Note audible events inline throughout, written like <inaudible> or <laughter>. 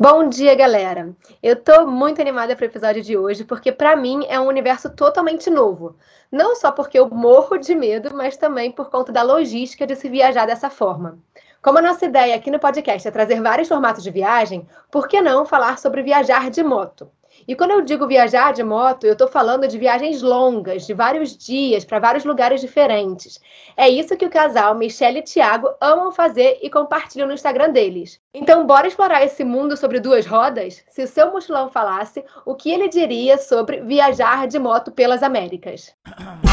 Bom dia, galera. Eu tô muito animada para o episódio de hoje porque para mim é um universo totalmente novo. Não só porque eu morro de medo, mas também por conta da logística de se viajar dessa forma. Como a nossa ideia aqui no podcast é trazer vários formatos de viagem, por que não falar sobre viajar de moto? E quando eu digo viajar de moto, eu estou falando de viagens longas, de vários dias, para vários lugares diferentes. É isso que o casal Michelle e Thiago amam fazer e compartilham no Instagram deles. Então, bora explorar esse mundo sobre duas rodas? Se o seu mochilão falasse, o que ele diria sobre viajar de moto pelas Américas? <clears throat>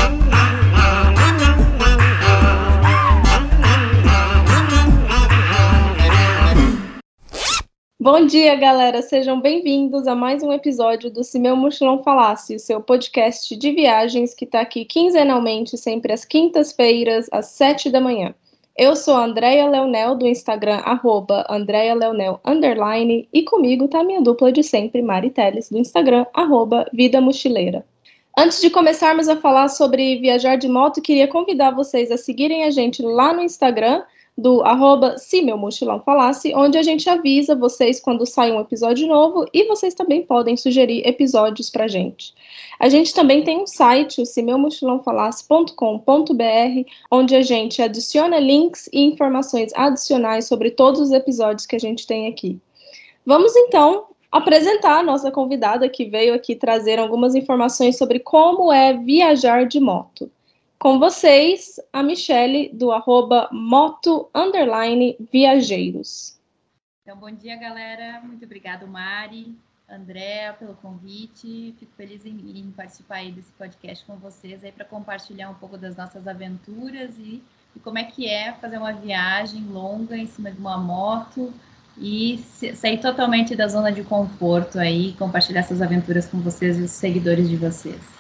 Bom dia, galera. Sejam bem-vindos a mais um episódio do Se Meu Mochilão Falasse, seu podcast de viagens que está aqui quinzenalmente, sempre às quintas-feiras, às sete da manhã. Eu sou a Andrea Leonel, do Instagram, arroba Andrea Leonel, underline, e comigo tá a minha dupla de sempre, Mari Teles, do Instagram, arroba Vida Mochileira. Antes de começarmos a falar sobre viajar de moto, queria convidar vocês a seguirem a gente lá no Instagram, do arroba se meu mochilão falasse, onde a gente avisa vocês quando sai um episódio novo e vocês também podem sugerir episódios pra gente. A gente também tem um site, o semeumochilãofalasse.com.br, onde a gente adiciona links e informações adicionais sobre todos os episódios que a gente tem aqui. Vamos então apresentar a nossa convidada que veio aqui trazer algumas informações sobre como é viajar de moto. Com vocês, a Michele, do arroba moto underline viajeiros. Então, bom dia, galera. Muito obrigada, Mari, André, pelo convite. Fico feliz em, em participar aí desse podcast com vocês aí para compartilhar um pouco das nossas aventuras e, e, como é que é fazer uma viagem longa em cima de uma moto e sair totalmente da zona de conforto aí, compartilhar essas aventuras com vocês e os seguidores de vocês.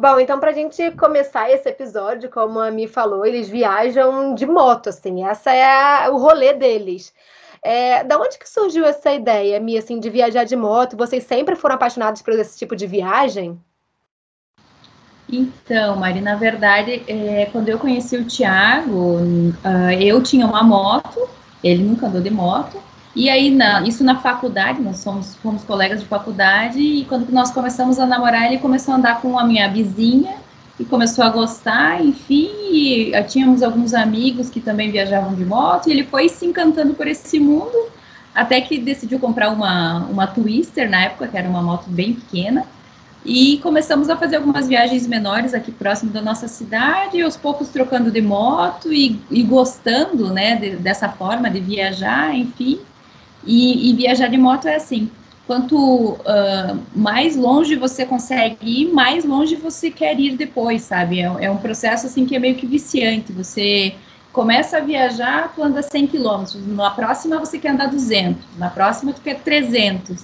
Bom, então para a gente começar esse episódio, como a Mi falou, eles viajam de moto, assim, essa é a, o rolê deles. É, da onde que surgiu essa ideia, Mi, assim, de viajar de moto? Vocês sempre foram apaixonados por esse tipo de viagem? Então, Mari, na verdade, é, quando eu conheci o Thiago, uh, eu tinha uma moto, ele nunca andou de moto, e aí, na, isso na faculdade, nós somos, fomos colegas de faculdade, e quando nós começamos a namorar, ele começou a andar com a minha vizinha, e começou a gostar, enfim, e tínhamos alguns amigos que também viajavam de moto, e ele foi se encantando por esse mundo, até que decidiu comprar uma, uma Twister, na época, que era uma moto bem pequena, e começamos a fazer algumas viagens menores aqui próximo da nossa cidade, aos poucos trocando de moto e, e gostando, né, de, dessa forma de viajar, enfim. E, e viajar de moto é assim: quanto uh, mais longe você consegue ir, mais longe você quer ir depois, sabe? É, é, um processo assim que é meio que viciante. Você começa a viajar, tu anda 100 quilômetros, na próxima você quer andar 200, na próxima tu quer 300.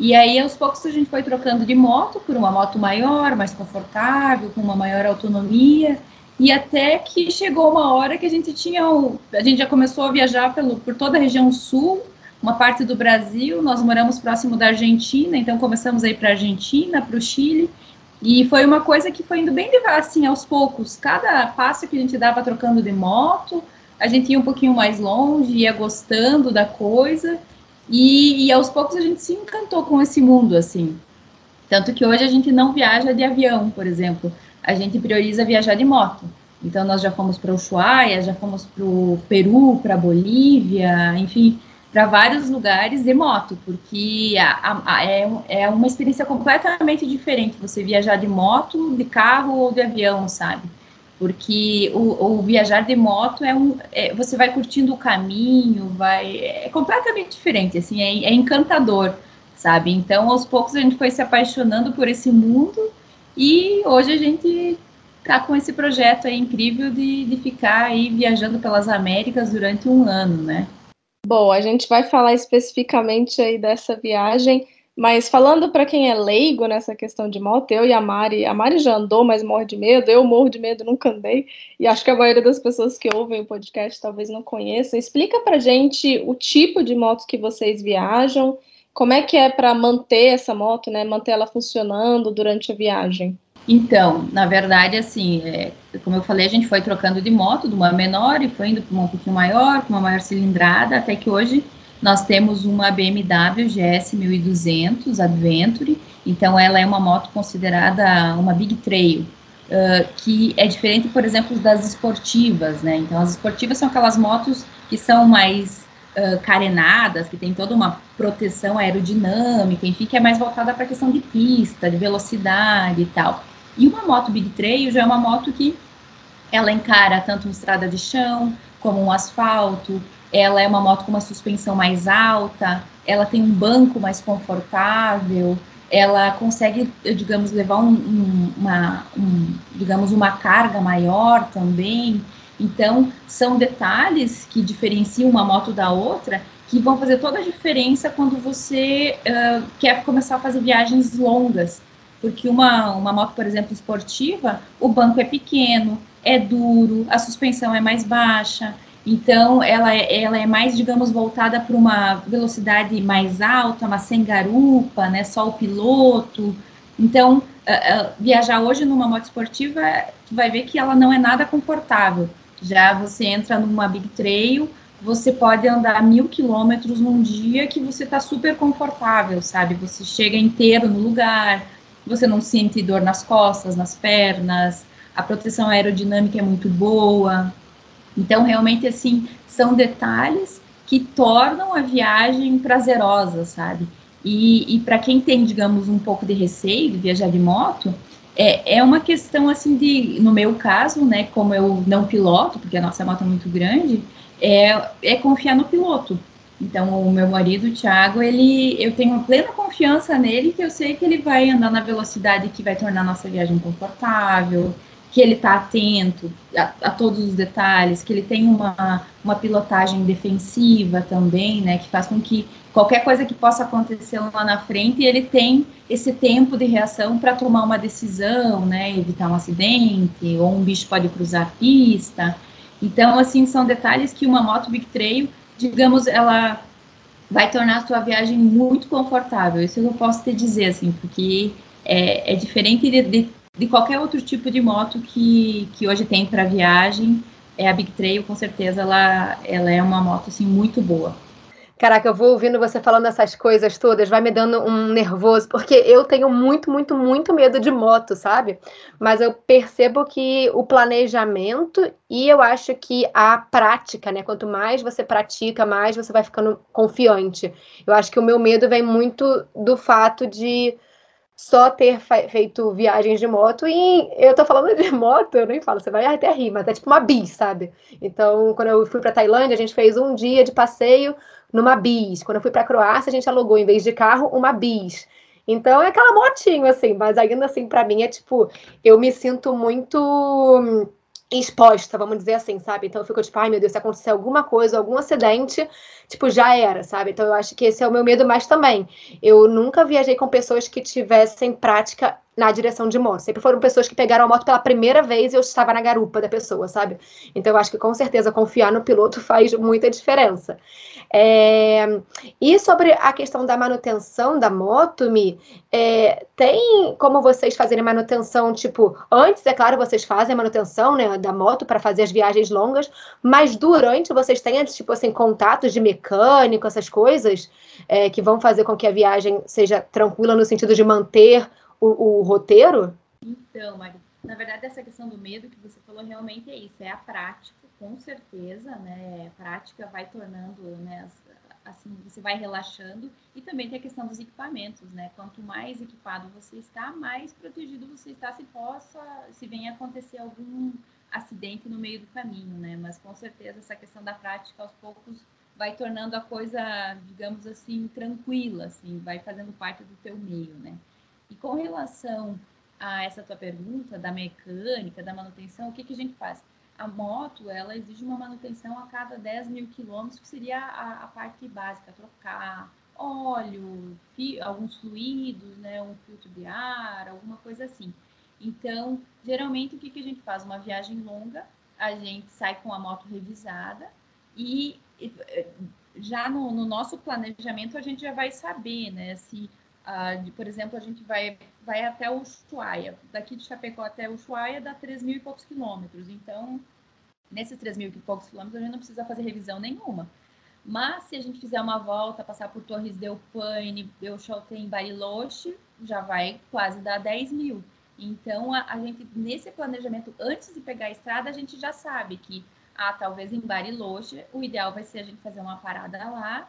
E aí, aos poucos, a gente foi trocando de moto por uma moto maior, mais confortável, com uma maior autonomia. E até que chegou uma hora que a gente tinha. A gente já começou a viajar pelo, por toda a região sul, uma parte do Brasil, nós moramos próximo da Argentina, então começamos a ir para a Argentina, para o Chile, e foi uma coisa que foi indo bem devagar, assim, aos poucos. Cada passo que a gente dava trocando de moto, a gente ia um pouquinho mais longe, ia gostando da coisa, e, e aos poucos a gente se encantou com esse mundo, assim. Tanto que hoje a gente não viaja de avião, por exemplo, a gente prioriza viajar de moto. Então nós já fomos para Ushuaia, já fomos para o Peru, para Bolívia, enfim, para vários lugares de moto, porque a, a, a, é, é uma experiência completamente diferente você viajar de moto, de carro ou de avião, sabe? Porque o, o viajar de moto é um. É, você vai curtindo o caminho, vai. É completamente diferente, assim, é, é encantador, sabe? Então, aos poucos, a gente foi se apaixonando por esse mundo e hoje a gente tá com esse projeto aí incrível de, de ficar aí viajando pelas Américas durante um ano, né? Bom, a gente vai falar especificamente aí dessa viagem, mas falando para quem é leigo nessa questão de moto, eu e a Mari, a Mari já andou, mas morre de medo, eu morro de medo, nunca andei, e acho que a maioria das pessoas que ouvem o podcast talvez não conheçam. Explica pra gente o tipo de moto que vocês viajam, como é que é para manter essa moto, né, manter ela funcionando durante a viagem. Então, na verdade, assim, é, como eu falei, a gente foi trocando de moto, de uma menor e foi indo para uma um pouquinho maior, com uma maior cilindrada, até que hoje nós temos uma BMW GS 1200 Adventure, então ela é uma moto considerada uma big trail, uh, que é diferente, por exemplo, das esportivas, né? Então as esportivas são aquelas motos que são mais uh, carenadas, que tem toda uma proteção aerodinâmica, enfim, que é mais voltada para a questão de pista, de velocidade e tal. E uma moto Big Trail já é uma moto que ela encara tanto uma estrada de chão como um asfalto, ela é uma moto com uma suspensão mais alta, ela tem um banco mais confortável, ela consegue, digamos, levar um, um, uma, um, digamos, uma carga maior também. Então, são detalhes que diferenciam uma moto da outra que vão fazer toda a diferença quando você uh, quer começar a fazer viagens longas. Porque uma, uma moto, por exemplo, esportiva, o banco é pequeno, é duro, a suspensão é mais baixa, então ela é, ela é mais, digamos, voltada para uma velocidade mais alta, mas sem garupa, né, só o piloto. Então, uh, uh, viajar hoje numa moto esportiva, tu vai ver que ela não é nada confortável. Já você entra numa Big Trail, você pode andar mil quilômetros num dia que você está super confortável, sabe? Você chega inteiro no lugar, você não sente dor nas costas, nas pernas, a proteção aerodinâmica é muito boa. Então, realmente, assim, são detalhes que tornam a viagem prazerosa, sabe? E, e para quem tem, digamos, um pouco de receio de viajar de moto, é, é uma questão, assim, de, no meu caso, né, como eu não piloto, porque a nossa moto é muito grande, é, é confiar no piloto. Então, o meu marido, o Thiago, ele, eu tenho plena confiança nele, que eu sei que ele vai andar na velocidade que vai tornar a nossa viagem confortável, que ele está atento a, a, todos os detalhes, que ele tem uma, uma pilotagem defensiva também, né, que faz com que qualquer coisa que possa acontecer lá na frente, ele tem esse tempo de reação para tomar uma decisão, né, evitar um acidente, ou um bicho pode cruzar a pista. Então, assim, são detalhes que uma moto Big Trail, digamos, ela vai tornar a sua viagem muito confortável. Isso eu posso te dizer, assim, porque é, é diferente de, de de qualquer outro tipo de moto que, que hoje tem para viagem, é a Big Trail, com certeza, ela, ela é uma moto assim, muito boa. Caraca, eu vou ouvindo você falando essas coisas todas, vai me dando um nervoso, porque eu tenho muito, muito, muito medo de moto, sabe? Mas eu percebo que o planejamento e eu acho que a prática, né? Quanto mais você pratica, mais você vai ficando confiante. Eu acho que o meu medo vem muito do fato de só ter feito viagens de moto e eu tô falando de <laughs> moto, eu nem falo, você vai até rir, mas é tipo uma bis, sabe? Então, quando eu fui para Tailândia, a gente fez um dia de passeio numa bis. Quando eu fui para Croácia, a gente alugou em vez de carro uma bis. Então é aquela motinho assim, mas ainda assim para mim é tipo, eu me sinto muito exposta, vamos dizer assim, sabe? Então eu fico tipo, ai meu Deus, se acontecer alguma coisa, algum acidente, tipo, já era, sabe? Então eu acho que esse é o meu medo mais também. Eu nunca viajei com pessoas que tivessem prática na direção de moto. Sempre foram pessoas que pegaram a moto pela primeira vez e eu estava na garupa da pessoa, sabe? Então eu acho que com certeza confiar no piloto <laughs> faz muita diferença. É... E sobre a questão da manutenção da moto, Mi, é... tem como vocês fazerem manutenção, tipo, antes, é claro, vocês fazem a manutenção né, da moto para fazer as viagens longas, mas durante vocês têm, tipo assim, contatos de mecânico, essas coisas, é, que vão fazer com que a viagem seja tranquila no sentido de manter o, o roteiro? Então, Mari, na verdade, essa questão do medo que você falou realmente é isso, é a prática, com certeza, né? A prática vai tornando, né? Assim, você vai relaxando e também tem a questão dos equipamentos, né? Quanto mais equipado você está, mais protegido você está se possa, se venha acontecer algum acidente no meio do caminho, né? Mas com certeza essa questão da prática aos poucos vai tornando a coisa, digamos assim, tranquila, assim, vai fazendo parte do teu meio, né? E com relação a essa tua pergunta da mecânica, da manutenção, o que, que a gente faz? A moto, ela exige uma manutenção a cada 10 mil quilômetros, que seria a, a parte básica, trocar óleo, fi, alguns fluidos, né, um filtro de ar, alguma coisa assim. Então, geralmente, o que, que a gente faz? Uma viagem longa, a gente sai com a moto revisada e já no, no nosso planejamento a gente já vai saber, né, se De, por exemplo, a gente vai, vai até o Ushuaia. Daqui de Chapecó até o Ushuaia dá 3 mil e poucos quilômetros. Então, nesses 3 mil e poucos quilômetros, a gente não precisa fazer revisão nenhuma. Mas se a gente fizer uma volta, passar por Torres del Paine, Belchotem, Bariloche, já vai quase dar 10 mil. Então, a, a, gente, nesse planejamento, antes de pegar a estrada, a gente já sabe que, ah, talvez em Bariloche, o ideal vai ser a gente fazer uma parada lá,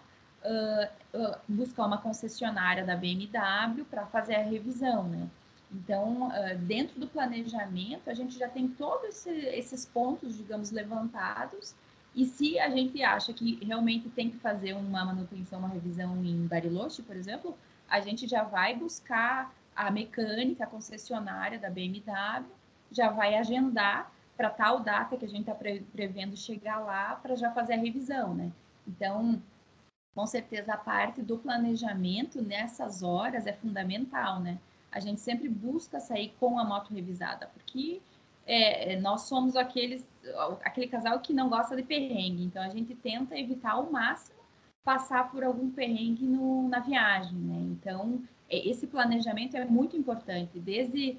buscar uma concessionária da BMW para fazer a revisão, né? Então, uh, dentro do planejamento, a gente já tem todos esse, esses pontos, digamos, levantados. E se a gente acha que realmente tem que fazer uma manutenção, uma revisão em Bariloche, por exemplo, a gente já vai buscar a mecânica, a concessionária da BMW, já vai agendar para tal data que a gente está prevendo chegar lá para já fazer a revisão, né? Então, com certeza a parte do planejamento nessas horas é fundamental, né? A gente sempre busca sair com a moto revisada, porque é, nós somos aqueles, aquele casal que não gosta de perrengue, então a gente tenta evitar ao máximo passar por algum perrengue no, na viagem, né? Então, é, esse planejamento é muito importante, desde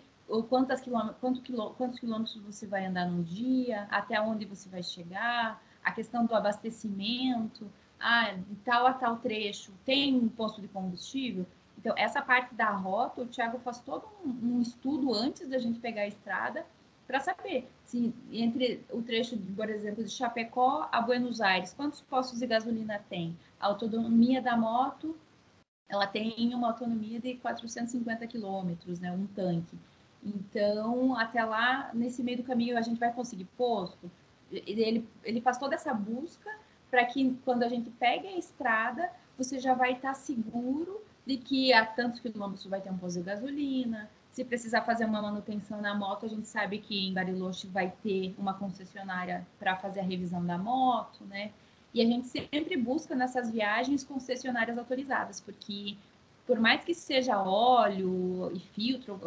quantas quilômetros, quanto quilô, quantos quilômetros você vai andar num dia, até onde você vai chegar, a questão do abastecimento, ah, tal a tal trecho tem um posto de combustível. Então, essa parte da rota, o Thiago faz todo um, um estudo antes da gente pegar a estrada para saber se entre o trecho, por exemplo, de Chapecó a Buenos Aires, quantos postos de gasolina tem? A autonomia da moto, ela tem uma autonomia de 450 quilômetros, né, um tanque. Então, até lá, nesse meio do caminho, a gente vai conseguir posto. Ele, ele faz toda essa busca para que, quando a gente pegue a estrada, você já vai estar tá seguro de que a tantos quilômetros vai ter um posto de gasolina. Se precisar fazer uma manutenção na moto, a gente sabe que em Bariloche vai ter uma concessionária para fazer a revisão da moto, né? E a gente sempre busca nessas viagens concessionárias autorizadas, porque por mais que seja óleo e filtro,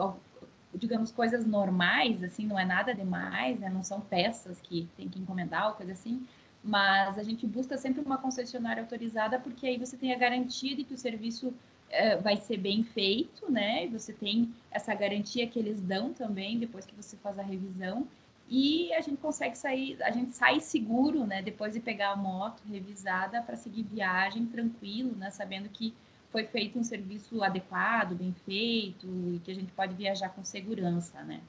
digamos, coisas normais, assim, não é nada demais, né? Não são peças que tem que encomendar ou coisa assim, mas a gente busca sempre uma concessionária autorizada, porque aí você tem a garantia de que o serviço é, vai ser bem feito, né? E você tem essa garantia que eles dão também depois que você faz a revisão. E a gente consegue sair, a gente sai seguro, né? Depois de pegar a moto revisada para seguir viagem tranquilo, né? Sabendo que foi feito um serviço adequado, bem feito e que a gente pode viajar com segurança, né?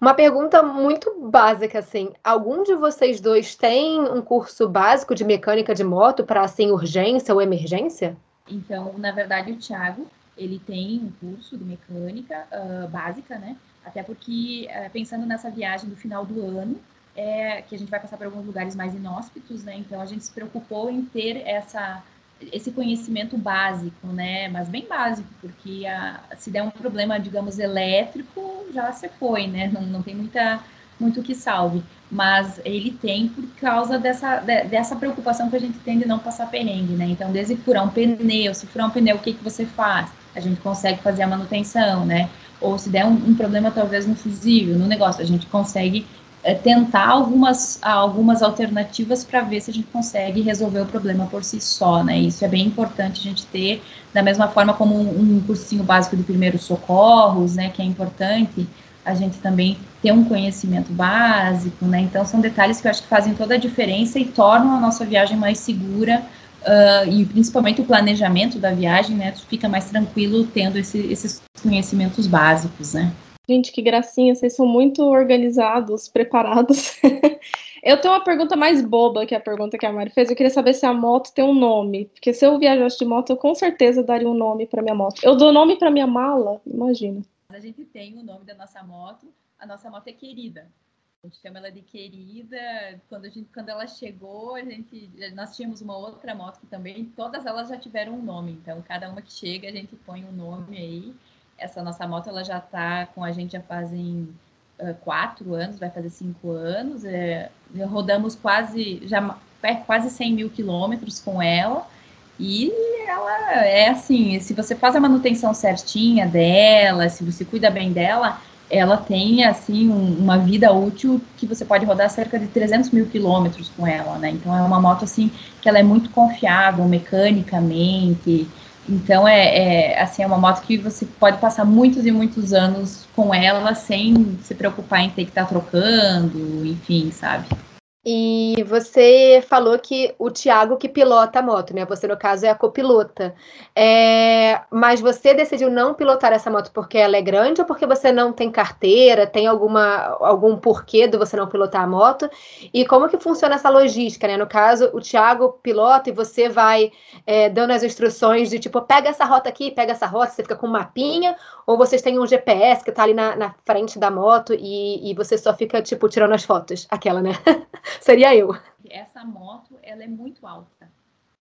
Uma pergunta muito básica, assim. Algum de vocês dois tem um curso básico de mecânica de moto para, assim, urgência ou emergência? Então, na verdade, o Thiago, ele tem um curso de mecânica uh, básica, né? Até porque, uh, pensando nessa viagem do final do ano, é, que a gente vai passar por alguns lugares mais inóspitos, né? Então, a gente se preocupou em ter essa esse conhecimento básico, né? Mas bem básico, porque a, se der um problema, digamos, elétrico, já se foi, né? Não, não tem muita, muito que salve. Mas ele tem por causa dessa, dessa preocupação que a gente tem de não passar perrengue, né? Então, desde furar um pneu, se furar um pneu, o que, que você faz? A gente consegue fazer a manutenção, né? Ou se der um, um problema, talvez, no fusível, no negócio, a gente consegue é, tentar algumas, algumas alternativas para ver se a gente consegue resolver o problema por si só, né? Isso é bem importante a gente ter, da mesma forma como um, um cursinho básico de primeiros socorros, né? Que é importante a gente também ter um conhecimento básico, né? Então são detalhes que eu acho que fazem toda a diferença e tornam a nossa viagem mais segura uh, e principalmente o planejamento da viagem, né? Fica mais tranquilo tendo esse, esses conhecimentos básicos, né? Gente, que gracinha, vocês são muito organizados, <laughs> preparados. eu tenho uma pergunta mais boba que a pergunta que a Mari fez. Eu queria saber se a moto tem um nome. Porque se eu viajasse de moto, eu com certeza daria um nome para minha moto. Eu dou nome para minha mala, imagina. A gente tem o nome da nossa moto. A nossa moto é querida. A gente chama ela de querida. Quando, a gente, quando ela chegou, a gente, nós tínhamos uma outra moto que também, todas elas já tiveram um nome. Então, cada uma que chega, a gente põe um nome aí essa nossa moto ela já está com a gente já fazem uh, quatro anos, vai fazer cinco anos. É, rodamos quase já é, quase 100 mil quilômetros com ela. E ela é assim, se você faz a manutenção certinha dela, se você cuida bem dela, ela tem assim um, uma vida útil que você pode rodar cerca de 300 mil quilômetros com ela, né? Então é uma moto assim que ela é muito confiável mecanicamente, então é, é, assim é uma moto que você pode passar muitos e muitos anos com ela sem se preocupar em ter que estar tá trocando, enfim, sabe? E você falou que o Tiago que pilota a moto, né? Você, no caso, é a copilota. É... Mas você decidiu não pilotar essa moto porque ela é grande ou porque você não tem carteira? Tem alguma, algum porquê de você não pilotar a moto? E como que funciona essa logística, né? No caso, o Tiago pilota e você vai é, dando as instruções de tipo, pega essa rota aqui, pega essa rota, você fica com um mapinha, ou vocês têm um GPS que tá ali na, na frente da moto e, e você só fica, tipo, tirando as fotos. Aquela, né? <laughs> Seria eu. Essa moto, ela é muito alta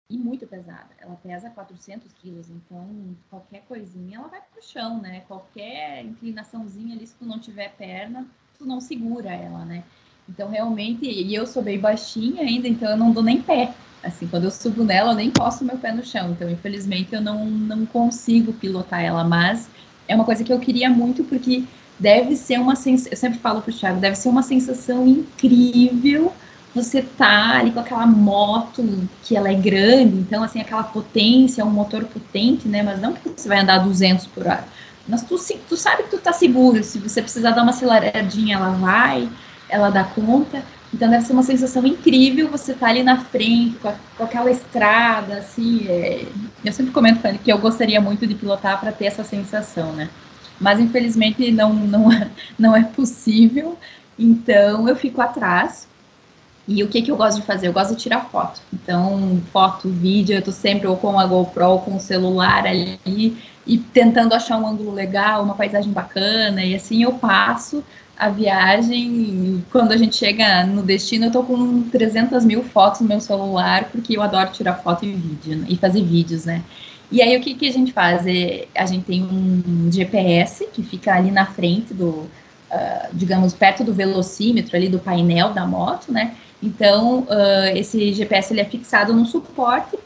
e muito pesada. Ela pesa 400 quilos, então qualquer coisinha ela vai pro chão, né? Qualquer inclinaçãozinha ali, se tu não tiver perna, tu não segura ela, né? Então realmente, e eu sou bem baixinha ainda, então eu não dou nem pé. Assim, quando eu subo nela, eu nem posto meu pé no chão. Então, infelizmente, eu não, não consigo pilotar ela, mas é uma coisa que eu queria muito porque deve ser uma sensação, eu sempre falo pro Thiago, deve ser uma sensação incrível você tá ali com aquela moto que ela é grande, então assim, aquela potência, um motor potente, né, mas não que você vai andar 200 por hora, mas tu, tu sabe que tu tá seguro, se você precisar dar uma aceleradinha, ela vai, ela dá conta, então deve ser uma sensação incrível você tá ali na frente, com, a, com aquela estrada, assim, é... eu sempre comento com ele que eu gostaria muito de pilotar para ter essa sensação, né, mas infelizmente não, não, <laughs> não é possível, então eu fico atrás, e o que, que eu gosto de fazer? Eu gosto de tirar foto. Então, foto, vídeo, eu tô sempre ou com a GoPro ou com o celular ali e tentando achar um ângulo legal, uma paisagem bacana, e assim eu passo a viagem. Quando a gente chega no destino, eu tô com 300 mil fotos no meu celular, porque eu adoro tirar foto e vídeo, né? e fazer vídeos, né? E aí, o que, que a gente faz? É, a gente tem um GPS que fica ali na frente do, uh, digamos, perto do velocímetro ali do painel da moto, né? Então, uh, esse GPS ele é fixado no suporte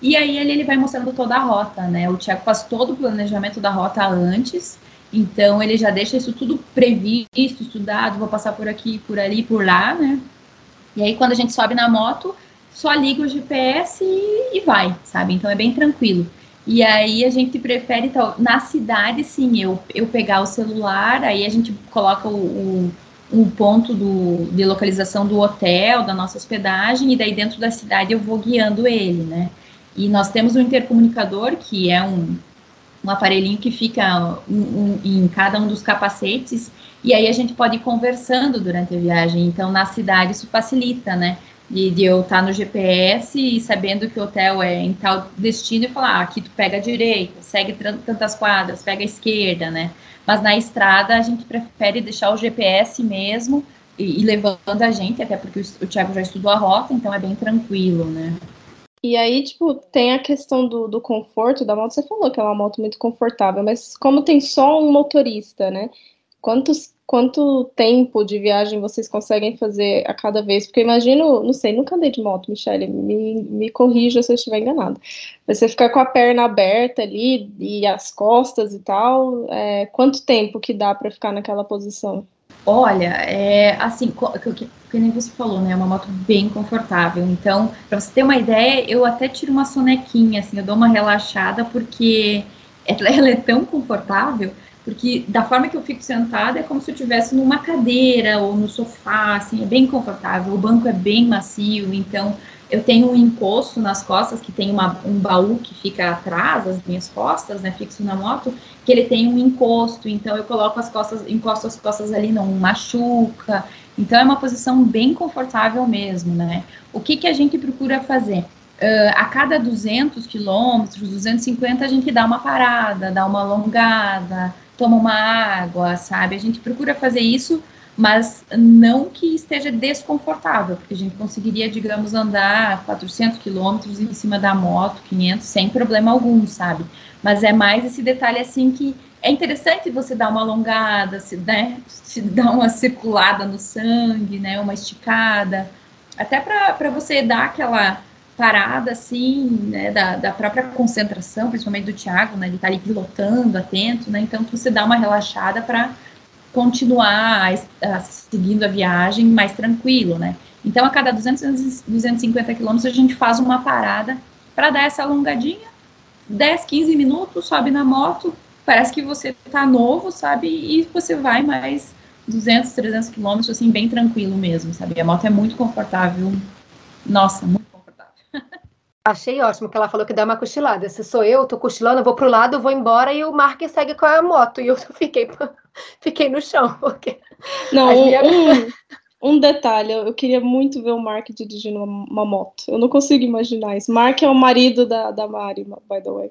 e aí ele, ele vai mostrando toda a rota, né? O Tiago faz todo o planejamento da rota antes, então ele já deixa isso tudo previsto, estudado, vou passar por aqui, por ali, por lá, né? E aí quando a gente sobe na moto, só liga o GPS e, e vai, sabe? Então é bem tranquilo. E aí a gente prefere, então, na cidade, sim, eu, eu pegar o celular, aí a gente coloca o, o um ponto do, de localização do hotel, da nossa hospedagem, e daí dentro da cidade eu vou guiando ele, né? E nós temos um intercomunicador, que é um, um aparelhinho que fica um, um, em cada um dos capacetes, e aí a gente pode ir conversando durante a viagem. Então, na cidade, isso facilita, né? De, de eu estar no GPS e sabendo que o hotel é em tal destino e falar, ah, aqui tu pega a direita, segue tantas quadras, pega a esquerda, né? mas na estrada a gente prefere deixar o GPS mesmo e, e levando a gente, até porque o, o Thiago já estudou a rota, então é bem tranquilo, né? E aí, tipo, tem a questão do, do conforto da moto. Você falou que é uma moto muito confortável, mas como tem só um motorista, né? Quantos quanto tempo de viagem vocês conseguem fazer a cada vez? Porque imagino, não sei, nunca andei de moto, Michelle, me, me corrija se eu estiver enganada. Você ficar com a perna aberta ali e as costas e tal, é, quanto tempo que dá para ficar naquela posição? Olha, é assim, que, que nem você falou, né? É uma moto bem confortável. Então, para você ter uma ideia, eu até tiro uma sonequinha, assim, eu dou uma relaxada porque <laughs> ela é tão confortável porque da forma que eu fico sentada é como se eu estivesse numa cadeira ou no sofá, assim, é bem confortável, o banco é bem macio, então eu tenho um encosto nas costas, que tem uma, um baú que fica atrás das minhas costas, né, fixo na moto, que ele tem um encosto, então eu coloco as costas, encosto as costas ali, não machuca, então é uma posição bem confortável mesmo, né. O que que a gente procura fazer? Uh, a cada 200 quilômetros, 250, a gente dá uma parada, dá uma alongada, toma uma água, sabe? A gente procura fazer isso, mas não que esteja desconfortável, porque a gente conseguiria, digamos, andar 400 quilômetros em cima da moto, 500, sem problema algum, sabe? Mas é mais esse detalhe assim que é interessante você dar uma alongada, se, né, se <laughs> dar uma circulada no sangue, né, uma esticada, até para você dar aquela parada, assim, né, da, da própria concentração, principalmente do Thiago, né, ele tá ali pilotando, atento, né, então você dá uma relaxada para continuar a, a, seguindo a viagem mais tranquilo, né. Então, a cada 200, 250 quilômetros, a gente faz uma parada para dar essa alongadinha, 10, 15 minutos, sobe na moto, parece que você tá novo, sabe, e você vai mais 200, 300 quilômetros, assim, bem tranquilo mesmo, sabe? A moto é muito confortável. Nossa, muito. Achei ótimo que ela falou que dá uma cochilada. Se sou eu, tô cochilando, eu vou pro lado, vou embora e o Mark segue com a moto. E eu <laughs> fiquei, fiquei no chão, porque. Não, minha... um, um, detalhe, eu queria muito ver o Mark dirigindo uma, uma, moto. Eu não consigo imaginar isso. Mark é o marido da, da Mari, by the way.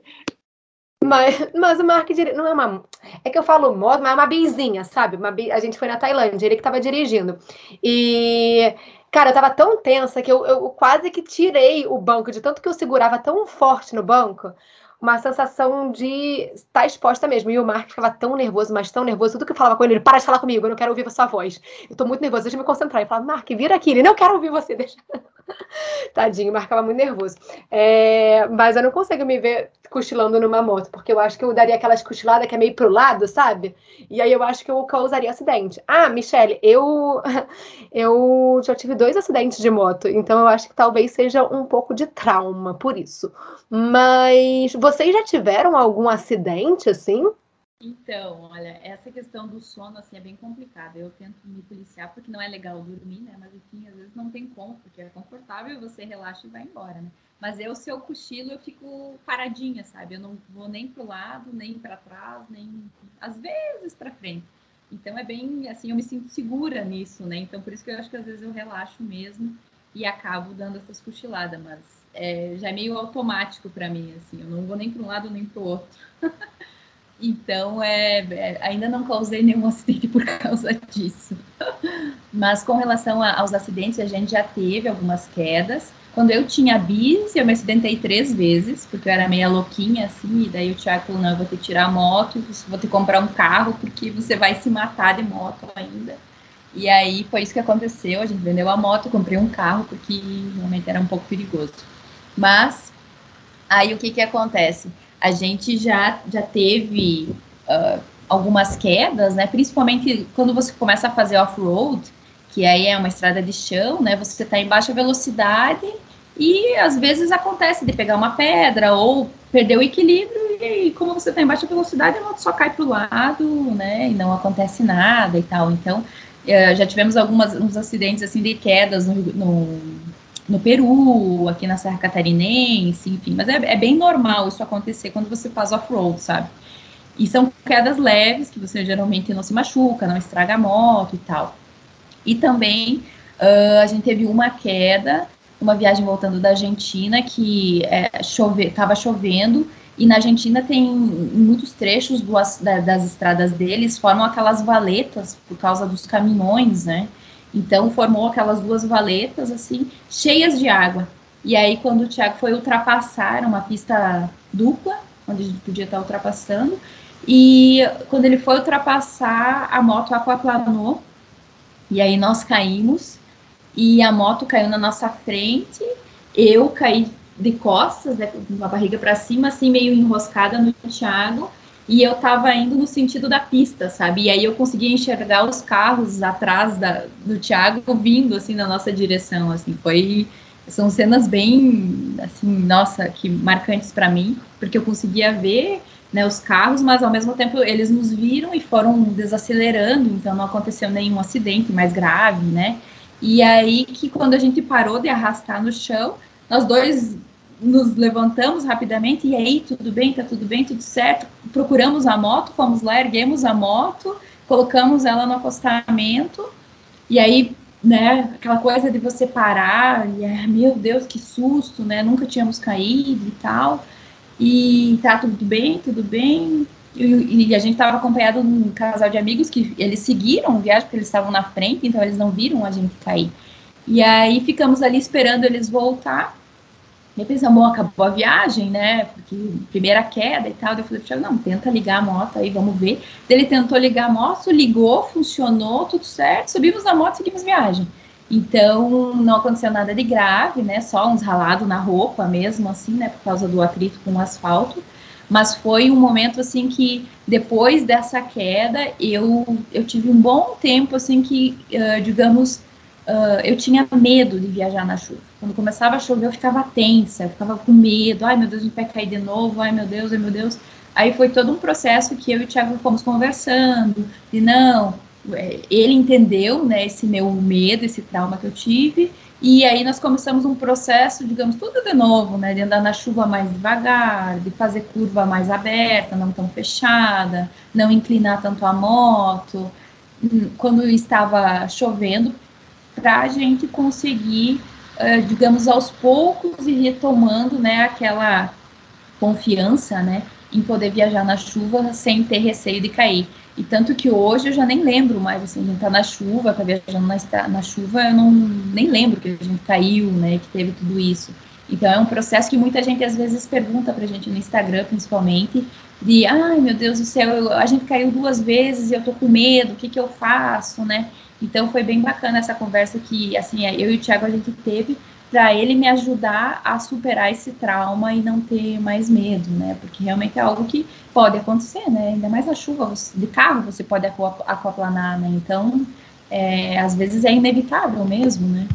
Mas, mas o Mark não é uma. É que eu falo moto, mas é uma bizinha, sabe? Uma bi... A gente foi na Tailândia, ele que tava dirigindo. E Cara, eu tava tão tensa que eu, eu quase que tirei o banco, de tanto que eu segurava tão forte no banco, uma sensação de estar exposta mesmo. E o Mark ficava tão nervoso, mas tão nervoso. Tudo que eu falava com ele, ele, para de falar comigo, eu não quero ouvir a sua voz. Eu tô muito nervoso, deixa eu me concentrar. Eu falava, Mark, vira aqui. Ele, não quero ouvir você, deixa. <laughs> Tadinho, marcava muito nervoso. É, mas eu não consigo me ver cochilando numa moto, porque eu acho que eu daria aquelas cochiladas que é meio pro lado, sabe? E aí eu acho que eu causaria acidente. Ah, Michelle, eu <laughs> eu já tive dois acidentes de moto, então eu acho que talvez seja um pouco de trauma por isso. Mas vocês já tiveram algum acidente assim? Então, olha, essa questão do sono assim é bem complicada. Eu tento me policiar porque não é legal dormir, né? Mas enfim, às vezes não tem como, porque é confortável, você relaxa e vai embora, né? Mas eu, se eu cochilo, eu fico paradinha, sabe? Eu não vou nem pro lado, nem para trás, nem às vezes para frente. Então é bem assim, eu me sinto segura nisso, né? Então por isso que eu acho que às vezes eu relaxo mesmo e acabo dando essas cochiladas, mas é, já é meio automático para mim, assim, eu não vou nem para um lado nem para o outro. <laughs> Então, é, é, ainda não causei nenhum <laughs> acidente por causa disso. Mas com relação a, aos acidentes, a gente já teve algumas quedas. Quando eu tinha bis, eu me acidentei três vezes, porque eu era meia louquinha, assim, e daí o Thiago falou, não, eu vou que tirar a moto, vou que comprar um carro, porque você vai se matar de moto ainda. E aí foi isso que aconteceu, a gente vendeu a moto, comprei um carro, porque realmente era um pouco perigoso. Mas, aí o que que acontece? a gente já, já teve uh, algumas quedas, né? Principalmente quando você começa a fazer off-road, que aí é uma estrada de chão, né? Você está em baixa velocidade e às vezes acontece de pegar uma pedra ou perder o equilíbrio e como você está em baixa velocidade, a moto só cai para o lado, né? E não acontece nada e tal. Então, uh, já tivemos alguns uns acidentes assim de quedas no, no no Peru, aqui na Serra Catarinense, enfim, mas é, é bem normal isso acontecer quando você faz off-road, sabe? E são quedas leves, que você geralmente não se machuca, não estraga a moto e tal. E também uh, a gente teve uma queda, uma viagem voltando da Argentina, que é, chove, tava chovendo, e na Argentina tem muitos trechos do, da, das estradas deles, formam aquelas valetas por causa dos caminhões, né? Então formou aquelas duas valetas assim, cheias de água. E aí quando o Thiago foi ultrapassar, uma pista dupla, onde a gente podia estar ultrapassando, e quando ele foi ultrapassar, a moto aquaplanou, e aí nós caímos, e a moto caiu na nossa frente, eu caí de costas, né, com a barriga para cima, assim, meio enroscada no Thiago, e eu tava indo no sentido da pista, sabe? E aí eu conseguia enxergar os carros atrás da, do Thiago vindo, assim, na nossa direção, assim, foi... São cenas bem, assim, nossa, que marcantes para mim, porque eu conseguia ver né, os carros, mas ao mesmo tempo eles nos viram e foram desacelerando, então não aconteceu nenhum acidente mais grave, né? E aí que quando a gente parou de arrastar no chão, nós dois nos levantamos rapidamente, e aí, tudo bem, tá tudo bem, tudo certo. Procuramos a moto, fomos lá, erguemos a moto, colocamos ela no acostamento, e aí, né, aquela coisa de você parar, e é, meu Deus, que susto, né, nunca tínhamos caído e tal, e tá tudo bem, tudo bem, e, e a gente estava acompanhado de um casal de amigos que eles seguiram a viagem, porque eles estavam na frente, então eles não viram a gente cair. E aí ficamos ali esperando eles voltar, e pensamos, bom, acabou a viagem, né? Porque primeira queda e tal. Eu falei, não, tenta ligar a moto aí, vamos ver. Ele tentou ligar a moto, ligou, funcionou, tudo certo. Subimos na moto seguimos viagem. Então, não aconteceu nada de grave, né? Só uns ralados na roupa mesmo, assim, né? Por causa do atrito com o asfalto. Mas foi um momento, assim, que depois dessa queda, eu, eu tive um bom tempo, assim, que, uh, digamos, uh, eu tinha medo de viajar na chuva. Quando começava a chover, eu ficava tensa, eu ficava com medo. Ai, meu Deus, gente vai cair de novo. Ai, meu Deus, ai, meu Deus. Aí foi todo um processo que eu e o Thiago fomos conversando. E não, é, ele entendeu, né, esse meu medo, esse trauma que eu tive, e aí nós começamos um processo, digamos, tudo de novo, né, de andar na chuva mais devagar, de fazer curva mais aberta, não tão fechada, não inclinar tanto a moto, hum, quando estava chovendo, para a gente conseguir, uh, digamos, aos poucos e retomando, né, aquela confiança, né, em poder viajar na chuva sem ter receio de cair. E tanto que hoje eu já nem lembro mais, assim, a gente tá na chuva, tá viajando na, na chuva, eu não nem lembro que a gente caiu, né, que teve tudo isso. Então é um processo que muita gente às vezes pergunta pra gente no Instagram, principalmente, de, ai meu Deus do céu, eu, a gente caiu duas vezes e eu tô com medo, o que que eu faço, né? Então foi bem bacana essa conversa que, assim, eu e o Thiago a gente teve, para ele me ajudar a superar esse trauma e não ter mais medo, né? Porque realmente é algo que pode acontecer, né? Ainda mais na chuva, de carro você pode aquaplanar, né? Então, é, às vezes é inevitável mesmo, né?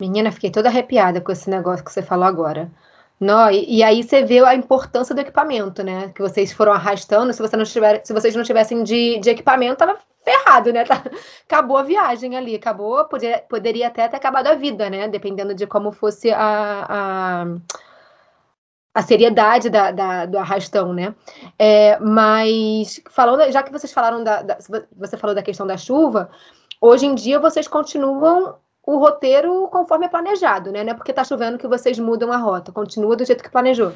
Menina, fiquei toda arrepiada com esse negócio que você falou agora. Não, e, e, aí você vê a importância do equipamento, né? Que vocês foram arrastando. Se, você não tiver, se vocês não tivessem de, de equipamento, tava ferrado, né? <laughs> Tá, acabou a viagem ali, acabou, podia, poderia até ter acabado a vida, né? Dependendo de como fosse a, a, a seriedade da, da, do arrastão, né? É, mas falando, já que vocês falaram da, da, você falou da questão da chuva, hoje em dia vocês continuam o roteiro conforme é planejado, né? Não é porque tá chovendo que vocês mudam a rota, continua do jeito que planejou.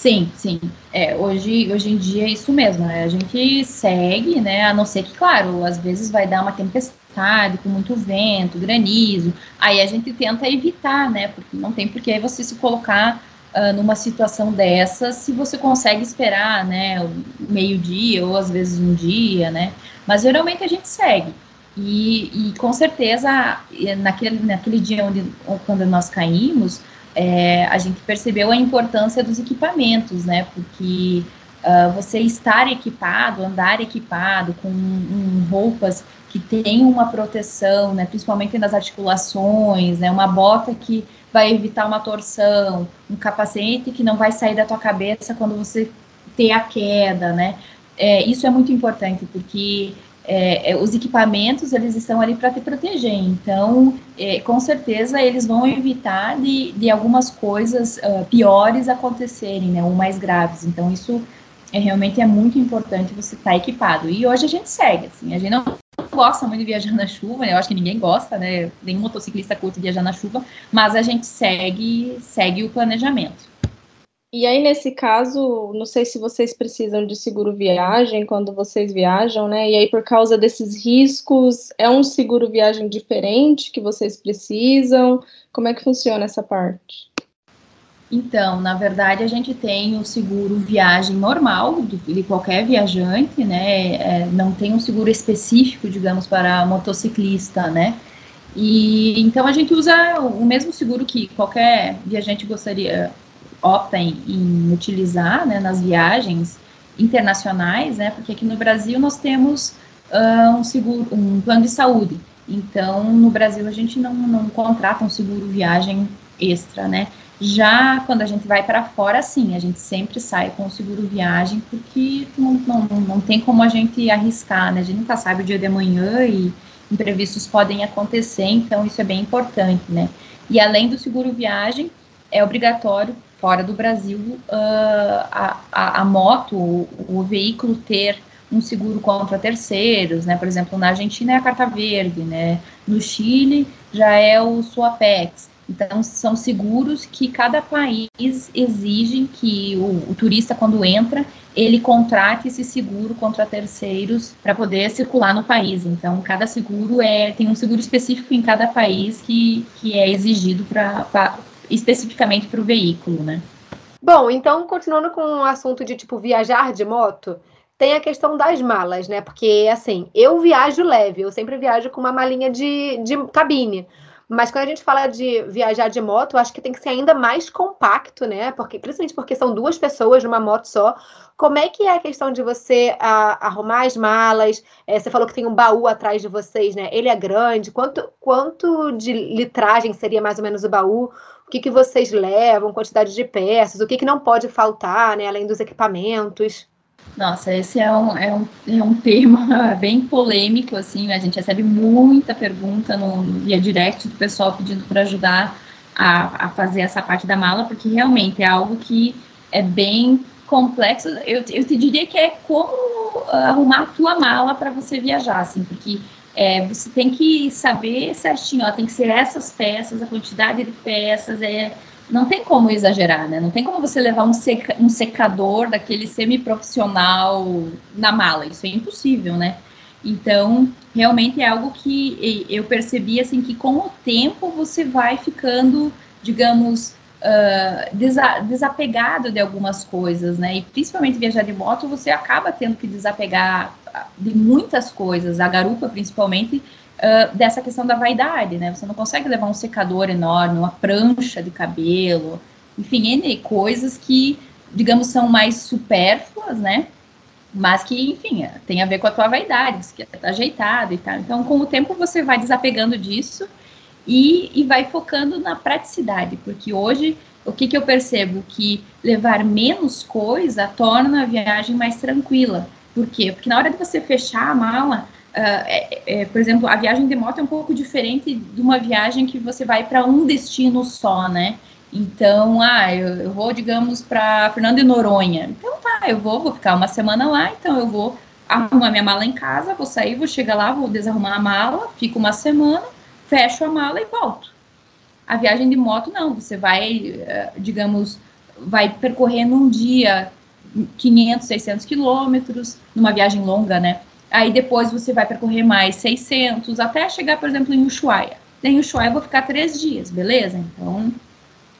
Sim, sim. É, hoje, hoje em dia é isso mesmo, né? A gente segue, né? A não ser que, claro, às vezes vai dar uma tempestade com muito vento, granizo. Aí a gente tenta evitar, né? Porque não tem por que você se colocar uh, numa situação dessa se você consegue esperar, né? Meio-dia ou às vezes um dia, né? Mas geralmente a gente segue. E, e com certeza, naquele, naquele dia onde, quando nós caímos, é, a gente percebeu a importância dos equipamentos, né? Porque uh, você estar equipado, andar equipado com um, roupas que tenham uma proteção, né? Principalmente nas articulações, né? Uma bota que vai evitar uma torção, um capacete que não vai sair da tua cabeça quando você ter a queda, né? É, isso é muito importante porque é, os equipamentos eles estão ali para te proteger. Então, é, com certeza eles vão evitar de, de algumas coisas uh, piores acontecerem, né, ou mais graves. Então, isso é, realmente é muito importante você estar tá equipado. E hoje a gente segue, assim, a gente não gosta muito de viajar na chuva, né? eu acho que ninguém gosta, né? Nenhum motociclista curte viajar na chuva, mas a gente segue, segue o planejamento. E aí, nesse caso, não sei se vocês precisam de seguro viagem quando vocês viajam, né? E aí, por causa desses riscos, é um seguro viagem diferente que vocês precisam? Como é que funciona essa parte? Então, na verdade, a gente tem o seguro viagem normal de qualquer viajante, né? É, não tem um seguro específico, digamos, para motociclista, né? E então a gente usa o mesmo seguro que qualquer viajante gostaria opta em, em utilizar né, nas viagens internacionais, né, porque aqui no Brasil nós temos uh, um seguro, um plano de saúde. Então, no Brasil a gente não, não contrata um seguro viagem extra, né? Já quando a gente vai para fora, sim, a gente sempre sai com o seguro viagem, porque não, não, não tem como a gente arriscar, né? A gente nunca sabe o dia de amanhã e imprevistos podem acontecer, então isso é bem importante, né? E além do seguro viagem, é obrigatório fora do Brasil, uh, a, a, a, moto, o, o, veículo ter um seguro contra terceiros, né? Por exemplo, na Argentina é a carta verde, né? No Chile já é o Suapex. Então, são seguros que cada país exige que o, o turista, quando entra, ele contrate esse seguro contra terceiros para poder circular no país. Então, cada seguro é tem um seguro específico em cada país que, que é exigido para especificamente para o veículo, né? Bom, então, continuando com o assunto de, tipo, viajar de moto, tem a questão das malas, né? Porque, assim, eu viajo leve, eu sempre viajo com uma malinha de, de cabine. Mas quando a gente fala de viajar de moto, acho que tem que ser ainda mais compacto, né? Porque, principalmente porque são duas pessoas numa moto só. Como é que é a questão de você a, arrumar as malas? É, você falou que tem um baú atrás de vocês, né? Ele é grande. Quanto, quanto de litragem seria mais ou menos o baú? O que, que vocês levam, quantidade de peças, o que, que não pode faltar, né, além dos equipamentos. Nossa, esse é um, é um, é um tema <laughs> bem polêmico, assim, a gente recebe muita pergunta no, via direct do pessoal pedindo para ajudar a, a fazer essa parte da mala, porque realmente é algo que é bem complexo. Eu, eu te diria que é como arrumar a tua mala para você viajar, assim, porque é, você tem que saber certinho, ó, tem que ser essas peças, a quantidade de peças, é, não tem como exagerar, né? Não tem como você levar um, seca, um secador daquele semi-profissional na mala, isso é impossível, né? Então, realmente é algo que eu percebi, assim, que com o tempo você vai ficando, digamos, uh, desa desapegado de algumas coisas, né? E principalmente viajar de moto, você acaba tendo que desapegar de muitas coisas, a garupa principalmente, uh, dessa questão da vaidade, né? Você não consegue levar um secador enorme, uma prancha de cabelo, enfim, N coisas que, digamos, são mais supérfluas, né? Mas que, enfim, tem a ver com a tua vaidade, você quer estar ajeitado e tal. Então, com o tempo, você vai desapegando disso e, e vai focando na praticidade, porque hoje o que, que eu percebo? Que levar menos coisa torna a viagem mais tranquila. Por quê? Porque na hora de você fechar a mala, uh, é, é, por exemplo, a viagem de moto é um pouco diferente de uma viagem que você vai para um destino só, né? Então, ah, eu, eu vou, digamos, para Fernando de Noronha. Então tá, eu vou, vou ficar uma semana lá, então eu vou arrumar minha mala em casa, vou sair, vou chegar lá, vou desarrumar a mala, fico uma semana, fecho a mala e volto. A viagem de moto, não, você vai, eh, digamos, vai percorrer num dia 500, 600 quilômetros, numa viagem longa, né? Aí depois você vai percorrer mais 600, até chegar, por exemplo, em Ushuaia. Em Ushuaia eu vou ficar três dias, beleza? Então,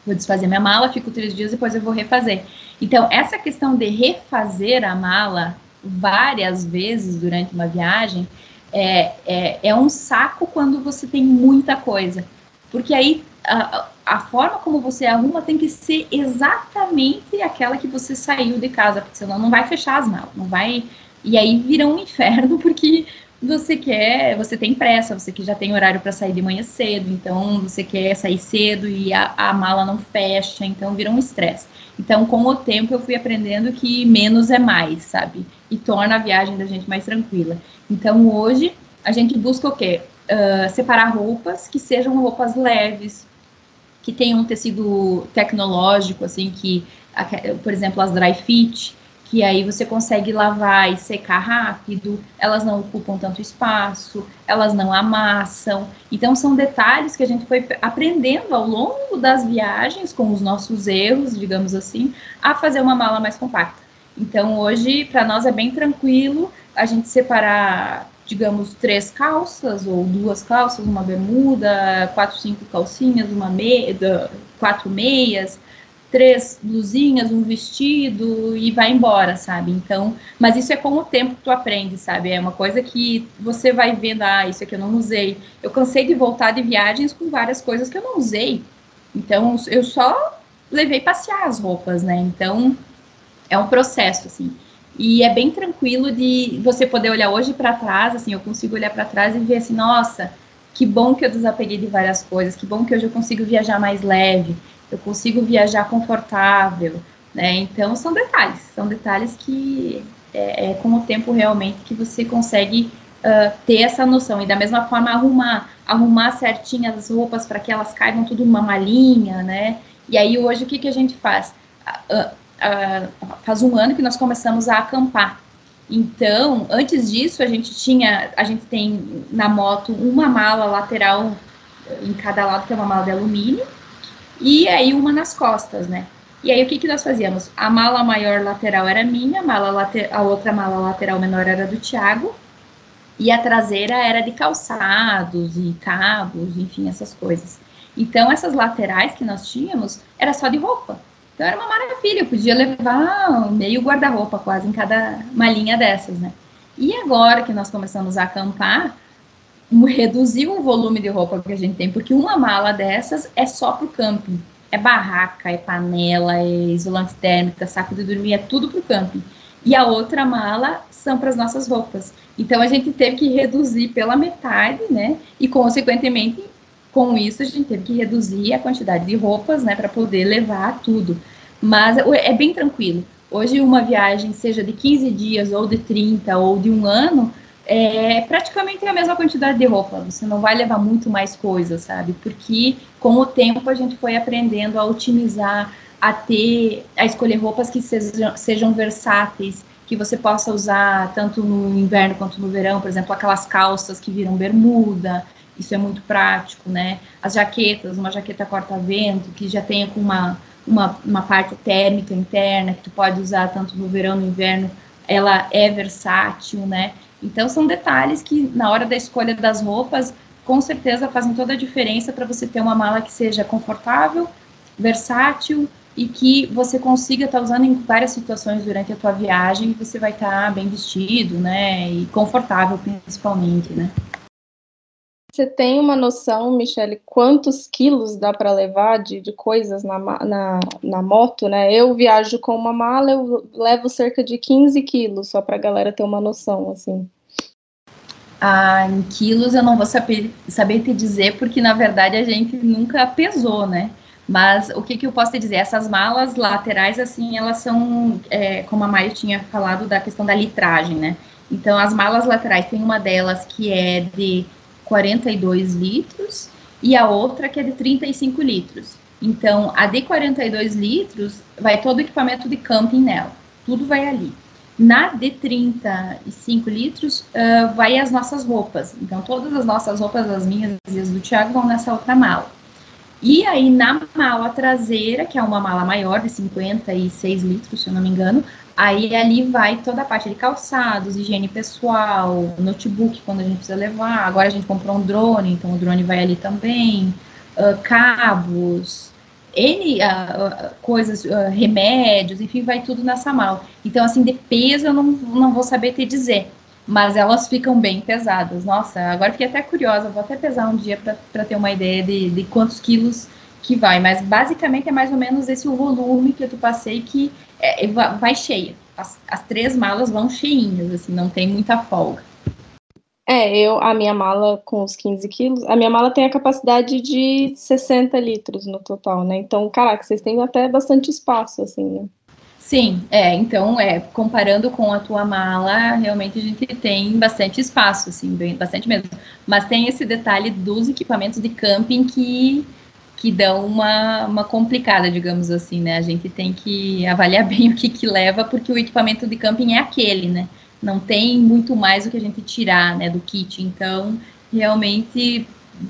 vou desfazer minha mala, fico três dias, depois eu vou refazer. Então, essa questão de refazer a mala várias vezes durante uma viagem é, é, é um saco quando você tem muita coisa. Porque aí a, a forma como você arruma tem que ser exatamente aquela que você saiu de casa, porque senão não vai fechar as malas, não vai. E aí vira um inferno, <laughs> porque você quer, você tem pressa, você que já tem horário para sair de manhã cedo, então você quer sair cedo e a, a mala não fecha, então vira um estresse. Então, com o tempo, eu fui aprendendo que menos é mais, sabe? E torna a viagem da gente mais tranquila. Então, hoje, a gente busca o quê? Uh, separar roupas que sejam roupas leves, que tenham um tecido tecnológico, assim, que, por exemplo, as dry fit, que aí você consegue lavar e secar rápido, elas não ocupam tanto espaço, elas não amassam. Então, são detalhes que a gente foi aprendendo ao longo das viagens, com os nossos erros, digamos assim, a fazer uma mala mais compacta. Então, hoje, para nós é bem tranquilo a gente separar, digamos, três calças ou duas calças, uma bermuda, quatro, cinco calcinhas, uma meia, quatro meias, três blusinhas, um vestido e vai embora, sabe? Então, mas isso é com o tempo que tu aprende, sabe? É uma coisa que você vai vendo, ah, isso aqui eu não usei. Eu cansei de voltar de viagens com várias coisas que eu não usei. Então, eu só levei passear as roupas, né? Então, é um processo, assim. E é bem tranquilo de você poder olhar hoje para trás, assim, eu consigo olhar para trás e ver assim, nossa, que bom que eu desapeguei de várias coisas, que bom que hoje eu consigo viajar mais leve, eu consigo viajar confortável, né? Então são detalhes, são detalhes que é, é com o tempo realmente que você consegue uh, ter essa noção e da mesma forma arrumar, arrumar certinho as roupas para que elas caibam tudo numa malinha, né? E aí hoje o que que a gente faz? Uh, uh, faz um ano que nós começamos a acampar. Então, antes disso, a gente tinha, a gente tem na moto uma mala lateral em cada lado, que é uma mala de alumínio, e aí uma nas costas, né? E aí o que, que nós fazíamos? A mala maior lateral era minha, a, mala a outra mala lateral menor era do Tiago, e a traseira era de calçados e cabos, enfim, essas coisas. Então, essas laterais que nós tínhamos era só de roupa. Então, era uma maravilha, eu podia levar meio guarda-roupa quase em cada malinha dessas, né? E agora que nós começamos a acampar, reduzir o volume de roupa que a gente tem, porque uma mala dessas é só para o camping. É barraca, é panela, é isolante térmico, saco de dormir, é tudo para o camping. E a outra mala são para as nossas roupas. Então a gente teve que reduzir pela metade, né? E consequentemente, com isso a gente teve que reduzir a quantidade de roupas, né, para poder levar tudo. Mas é bem tranquilo Hoje, uma viagem, seja de 15 dias, ou de 30, ou de um ano, é praticamente a mesma quantidade de roupa. Você não vai levar muito mais coisas, sabe? Porque com o tempo a gente foi aprendendo a otimizar, a ter, a escolher roupas que sejam, sejam versáteis, que você possa usar tanto no inverno quanto no verão, por exemplo, aquelas calças que viram bermuda, isso é muito prático, né? As jaquetas, uma jaqueta corta-vento, que já tenha com uma, uma, uma parte térmica interna, que tu pode usar tanto no verão no inverno, ela é versátil, né? Então, são detalhes que, na hora da escolha das roupas, com certeza fazem toda a diferença para você ter uma mala que seja confortável, versátil e que você consiga estar tá usando em várias situações durante a tua viagem e você vai estar tá bem vestido, né? E confortável, principalmente, né? Você tem uma noção, Michele, quantos quilos dá para levar de, de coisas na, na, na, moto, né? Eu viajo com uma mala, eu levo cerca de 15 quilos, só para a galera ter uma noção, assim. Ah, em quilos eu não vou saber, saber te dizer, porque na verdade a gente nunca pesou, né? Mas o que, que eu posso te dizer? Essas malas laterais, assim, elas são, é, como a Maia tinha falado, da questão da litragem, né? Então, as malas laterais, tem uma delas que é de 42 litros e a outra que é de 35 litros. Então, a de 42 litros vai todo o equipamento de camping nela, tudo vai ali. Na de 35 litros, uh, vai as nossas roupas. Então, todas as nossas roupas, as minhas e as do Thiago, vão nessa outra mala. E aí, na mala traseira, que é uma mala maior, de 56 litros, se eu não me engano, Aí ali vai toda a parte de calçados, higiene pessoal, notebook quando a gente precisa levar. Agora a gente comprou um drone, então o drone vai ali também. Uh, cabos, N uh, coisas, uh, remédios, enfim, vai tudo nessa mala. Então, assim, de peso eu não, não vou saber te dizer, mas elas ficam bem pesadas. Nossa, agora fiquei até curiosa, vou até pesar um dia para ter uma ideia de, de quantos quilos que vai, mas basicamente é mais ou menos esse o volume que eu passei que é, vai cheia. As, as, três malas vão cheinhas, assim, não tem muita folga. É, eu, a minha mala com os 15 quilos, a minha mala tem a capacidade de 60 litros no total, né? Então, caraca, vocês têm até bastante espaço, assim, né? Sim, é, então, é, comparando com a tua mala, realmente a gente tem bastante espaço, assim, bem, bastante mesmo. Mas tem esse detalhe dos equipamentos de camping que que dão uma, uma complicada, digamos assim, né? A gente tem que avaliar <laughs> bem o que, que leva, porque o equipamento de camping é aquele, né? Não tem muito mais o que a gente tirar, né, do kit. Então, realmente,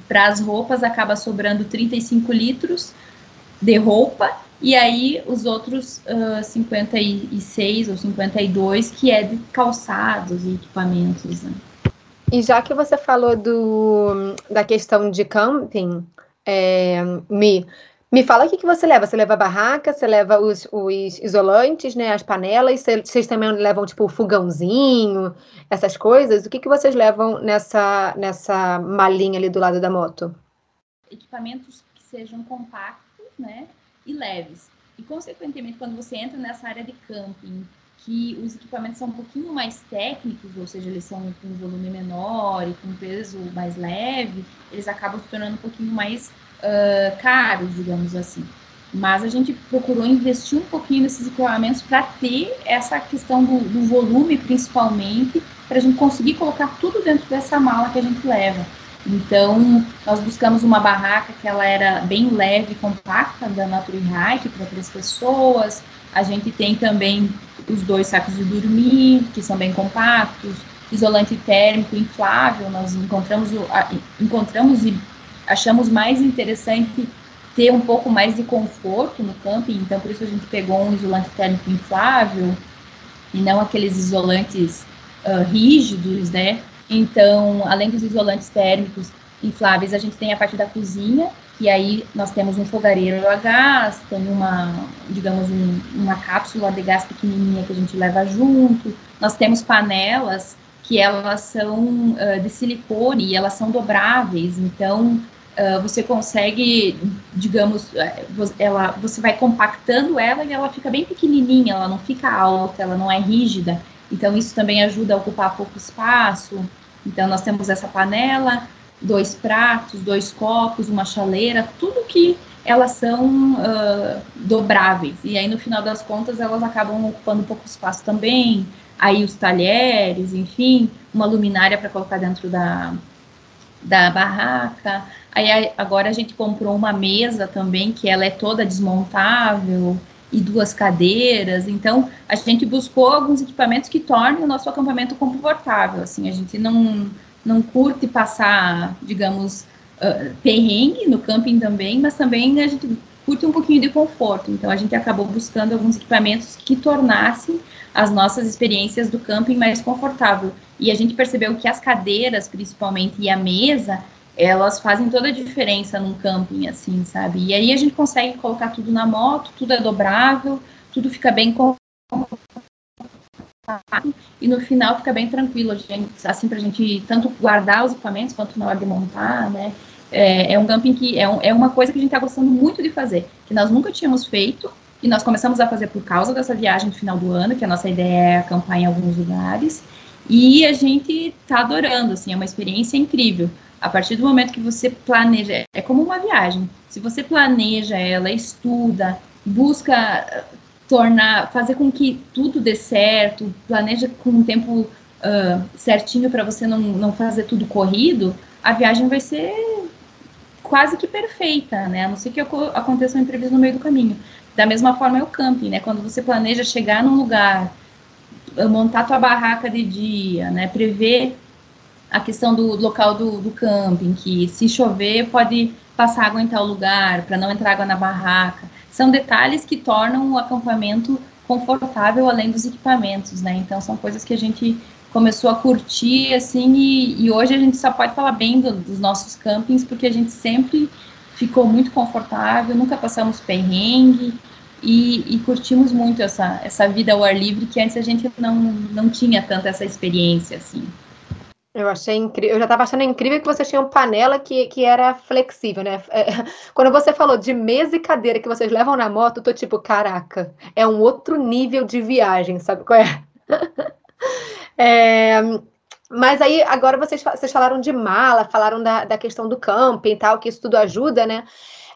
para as roupas acaba sobrando 35 litros de roupa, e aí os outros uh, 56 ou 52 que é de calçados e equipamentos. Né? E já que você falou do, da questão de camping, é, me, me fala o que, que você leva. Você leva a barraca, você leva os, os isolantes, né? As panelas, vocês também levam, tipo, fogãozinho, essas coisas. O que, que vocês levam nessa, nessa malinha ali do lado da moto? Equipamentos que sejam compactos, né? E leves. E, consequentemente, quando você entra nessa área de camping, que os equipamentos são um pouquinho mais técnicos, ou seja, eles são com volume menor e com peso mais leve, eles acabam se tornando um pouquinho mais uh, caros, digamos assim. Mas a gente procurou investir um pouquinho nesses equipamentos para ter essa questão do, do volume, principalmente, para a gente conseguir colocar tudo dentro dessa mala que a gente leva. Então, nós buscamos uma barraca que ela era bem leve e compacta, da Nature Hike, para três pessoas. A gente tem também os dois sacos de dormir, que são bem compactos, isolante térmico inflável, nós encontramos, encontramos e achamos mais interessante ter um pouco mais de conforto no camping, então por isso a gente pegou um isolante térmico inflável e não aqueles isolantes uh, rígidos, né? Então, além dos isolantes térmicos infláveis, a gente tem a parte da cozinha, e aí nós temos um fogareiro a gás, tem uma, digamos, um, uma cápsula de gás pequenininha que a gente leva junto. Nós temos panelas que elas são uh, de silicone e elas são dobráveis, então você consegue, digamos, ela, você vai compactando ela e ela fica bem pequenininha, ela não fica alta, ela não é rígida. Então isso também ajuda a ocupar pouco espaço. Então nós temos essa panela, dois pratos, dois copos, uma chaleira, tudo que elas são uh, dobráveis. E aí, no final das contas, elas acabam ocupando pouco espaço também. Aí, os talheres, enfim, uma luminária para colocar dentro da, da barraca. Aí, agora a gente comprou uma mesa também, que ela é toda desmontável, e duas cadeiras. Então, a gente buscou alguns equipamentos que tornem o nosso acampamento confortável. Assim, a gente não, não curte passar, digamos, uh, perrengue no camping também, mas também a gente curte um pouquinho de conforto. Então a gente acabou buscando alguns equipamentos que tornassem as nossas experiências do camping mais confortável. E a gente percebeu que as cadeiras, principalmente, e a mesa, elas fazem toda a diferença num camping, assim, sabe? E aí a gente consegue colocar tudo na moto, tudo é dobrável, tudo fica bem e no final fica bem tranquilo, gente, assim, pra gente tanto guardar os equipamentos quanto na hora de montar, né? é, é um camping que é, um, é uma coisa que a gente está gostando muito de fazer, que nós nunca tínhamos feito, e nós começamos a fazer por causa dessa viagem do final do ano, que a nossa ideia é acampar em alguns lugares, e a gente está adorando, assim, é uma experiência incrível. A partir do momento que você planeja, é como uma viagem. Se você planeja ela, estuda, busca tornar, fazer com que tudo dê certo, planeja com um tempo uh, certinho para você não, não fazer tudo corrido, a viagem vai ser quase que perfeita, né? A não ser que aconteça um imprevisto no meio do caminho. Da mesma forma é o camping, né? Quando você planeja chegar num lugar, montar tua barraca de dia, né? Prever a questão do local do, do camping, que se chover pode passar água em tal lugar, para não entrar água na barraca. São detalhes que tornam o acampamento confortável além dos equipamentos, né? Então são coisas que a gente começou a curtir, assim, e, e hoje a gente só pode falar bem do, dos nossos campings, porque a gente sempre ficou muito confortável, nunca passamos perrengue, e, e, curtimos muito essa, essa vida ao ar livre, que antes a gente não, não tinha tanta essa experiência, assim. Eu achei incrível, eu já estava achando incrível que vocês tinham panela que, que era flexível, né? É, <laughs> quando você falou de mesa e cadeira que vocês levam na moto, eu tô tipo, caraca, é um outro nível de viagem, sabe qual é? <laughs> É, mas aí, agora vocês, vocês falaram de mala, falaram da, da questão do camping e tal, que isso tudo ajuda, né?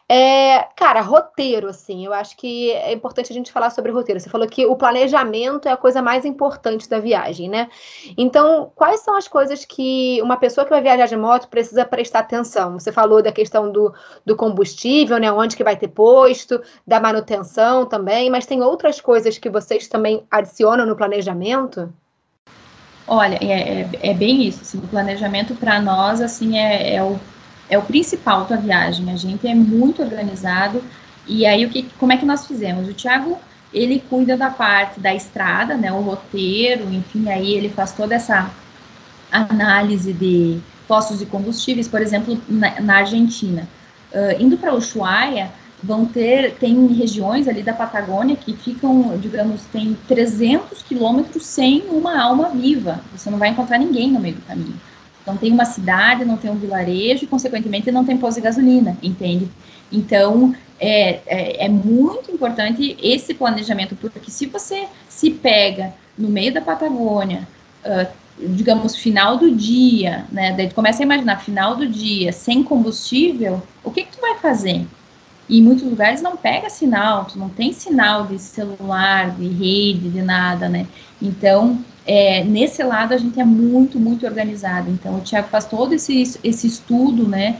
É, cara, roteiro, assim, eu acho que é importante a gente falar sobre roteiro. Você falou que o planejamento é a coisa mais importante da viagem, né? Então, quais são as coisas que uma pessoa que vai viajar de moto precisa prestar atenção? Você falou da questão do, do combustível, né? Onde que vai ter posto, da manutenção também, mas tem outras coisas que vocês também adicionam no planejamento? Olha, é, é, é bem isso. Assim, o planejamento para nós assim é, é, o, é o principal da viagem. A gente é muito organizado. E aí o que, como é que nós fizemos? O Thiago ele cuida da parte da estrada, né, o roteiro, enfim, aí ele faz toda essa análise de postos de combustíveis, por exemplo, na, na Argentina. Uh, indo para Ushuaia, vão ter, tem regiões ali da Patagônia que ficam, digamos, tem 300 quilômetros sem uma alma viva. Você não vai encontrar ninguém no meio do caminho. Não tem uma cidade, não tem um vilarejo e, consequentemente, não tem posto de gasolina, entende? Então, é, é, é, muito importante esse planejamento, porque se você se pega no meio da Patagônia, uh, digamos, final do dia, né? Daí tu começa a imaginar, final do dia, sem combustível, o que que tu vai fazer? E em muitos lugares não pega sinal, tu não tem sinal de celular, de rede, de nada, né? Então, é, nesse lado a gente é muito, muito organizado. Então, o Tiago faz todo esse, esse estudo, né?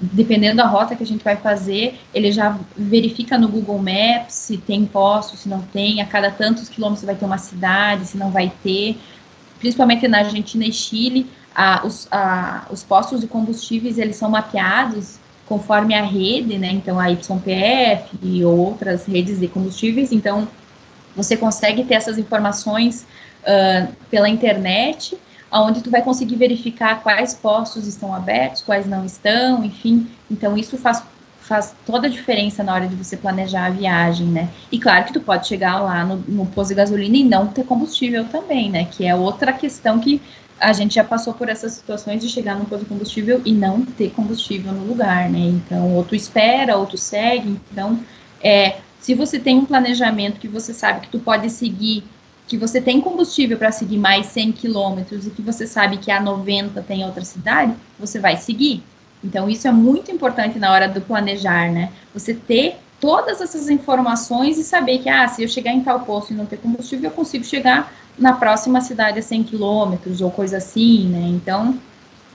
Dependendo da rota que a gente vai fazer, ele já verifica no Google Maps se tem posto, se não tem, a cada tantos quilômetros vai ter uma cidade, se não vai ter. Principalmente na Argentina e Chile, a, os, a, os postos de combustíveis, eles são mapeados conforme a rede, né? Então a YPF e outras redes de combustíveis. Então você consegue ter essas informações pela internet, onde tu vai conseguir verificar quais postos estão abertos, quais não estão, enfim. Então isso faz faz toda a diferença na hora de você planejar a viagem, né? E claro que tu pode chegar lá no, no posto de gasolina e não ter combustível também, né? Que é outra questão que a gente já passou por essas situações de chegar num posto de combustível e não ter combustível no lugar, né? Então, ou tu espera, ou tu segue. Então, é, se você tem um planejamento que você sabe que tu pode seguir, que você tem combustível para seguir mais 100 quilômetros e que você sabe que a 90 tem outra cidade, você vai seguir. Então, isso é muito importante na hora do planejar, né? Você ter todas essas informações e saber que, ah, se eu chegar em tal posto e não ter combustível, eu consigo chegar na próxima cidade a 100 quilômetros ou coisa assim, né? Então,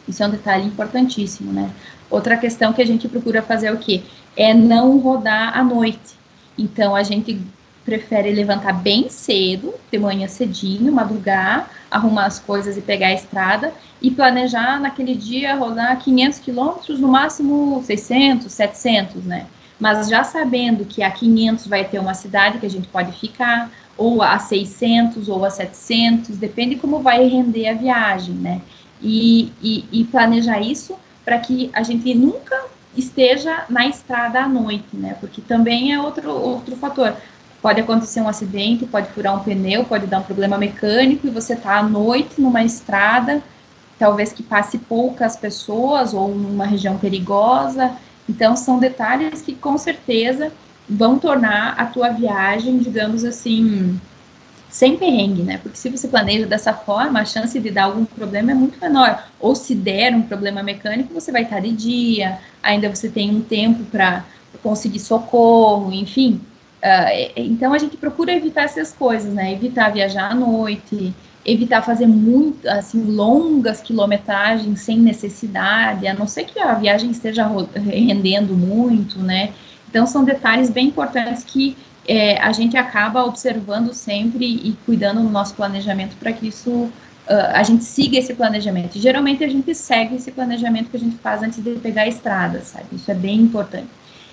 isso é um detalhe importantíssimo, né? Outra questão que a gente procura fazer é o quê? É não rodar à noite. Então, a gente prefere levantar bem cedo, de manhã cedinho, madrugar, arrumar as coisas e pegar a estrada e planejar naquele dia rodar 500 quilômetros, no máximo 600, 700, né? Mas já sabendo que a 500 vai ter uma cidade que a gente pode ficar, ou a 600 ou a 700, depende como vai render a viagem, né? E, e, e planejar isso para que a gente nunca esteja na estrada à noite, né? Porque também é outro, outro fator. Pode acontecer um acidente, pode furar um pneu, pode dar um problema mecânico e você está à noite numa estrada, talvez que passe poucas pessoas ou numa região perigosa. Então, são detalhes que com certeza vão tornar a tua viagem, digamos assim, sem perrengue, né? Porque se você planeja dessa forma, a chance de dar algum problema é muito menor. Ou se der um problema mecânico, você vai estar de dia, ainda você tem um tempo para conseguir socorro, enfim. Uh, então a gente procura evitar essas coisas, né? Evitar viajar à noite, evitar fazer muito, assim, longas quilometragens sem necessidade, a não ser que a viagem esteja rendendo muito, né? Então são detalhes bem importantes que é, a gente acaba observando sempre e cuidando no nosso planejamento para que isso uh, a gente siga esse planejamento. E, geralmente a gente segue esse planejamento que a gente faz antes de pegar a estrada, sabe? Isso é bem importante.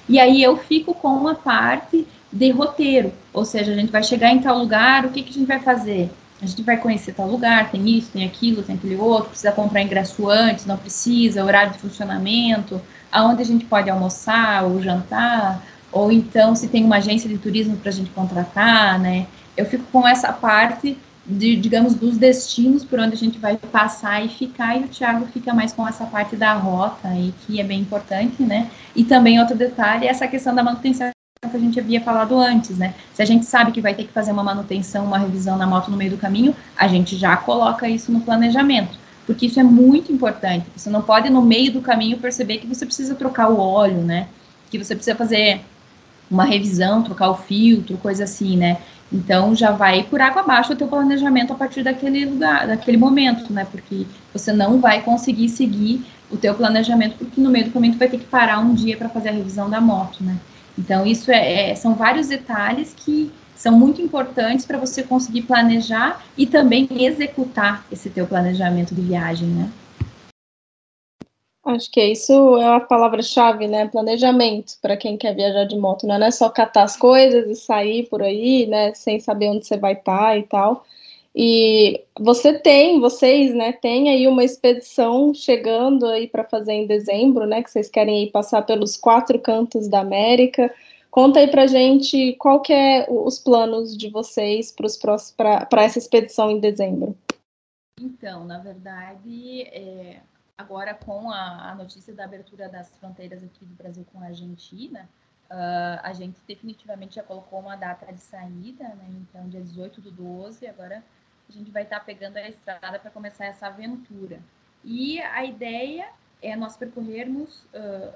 E aí eu fico com uma parte de roteiro, ou seja, a gente vai chegar em tal lugar, o que, que a gente vai fazer? A gente vai conhecer tal lugar, tem isso, tem aquilo, tem aquele outro, precisa comprar ingresso antes, não precisa, horário de funcionamento, aonde a gente pode almoçar ou jantar, ou então se tem uma agência de turismo para a gente contratar, né? Eu fico com essa parte de, digamos, dos destinos por onde a gente vai passar e ficar, e o Thiago fica mais com essa parte da rota, e que é bem importante, né? E também outro detalhe é essa questão da manutenção que a gente havia falado antes, né? Se a gente sabe que vai ter que fazer uma manutenção, uma revisão na moto no meio do caminho, a gente já coloca isso no planejamento, porque isso é muito importante. Você não pode no meio do caminho perceber que você precisa trocar o óleo, né? Que você precisa fazer uma revisão, trocar o filtro, coisa assim, né? Então já vai por água abaixo o teu planejamento a partir daquele lugar, daquele momento, né? Porque você não vai conseguir seguir o teu planejamento porque no meio do caminho tu vai ter que parar um dia para fazer a revisão da moto, né? Então isso é, é, são vários detalhes que são muito importantes para você conseguir planejar e também executar esse teu planejamento de viagem, né? Acho que isso é a palavra-chave, né? Planejamento para quem quer viajar de moto. Não é só catar as coisas e sair por aí, né? Sem saber onde você vai estar tá e tal. E você tem, vocês, né? Tem aí uma expedição chegando aí para fazer em dezembro, né? Que vocês querem ir passar pelos quatro cantos da América. Conta aí para gente qual que é os planos de vocês para essa expedição em dezembro. Então, na verdade, é, agora com a, a, notícia da abertura das fronteiras aqui do Brasil com a Argentina, uh, a gente definitivamente já colocou uma data de saída, né? Então, dia 18 do 12, agora a gente vai estar pegando a estrada para começar essa aventura. E a ideia é nós percorrermos, uh,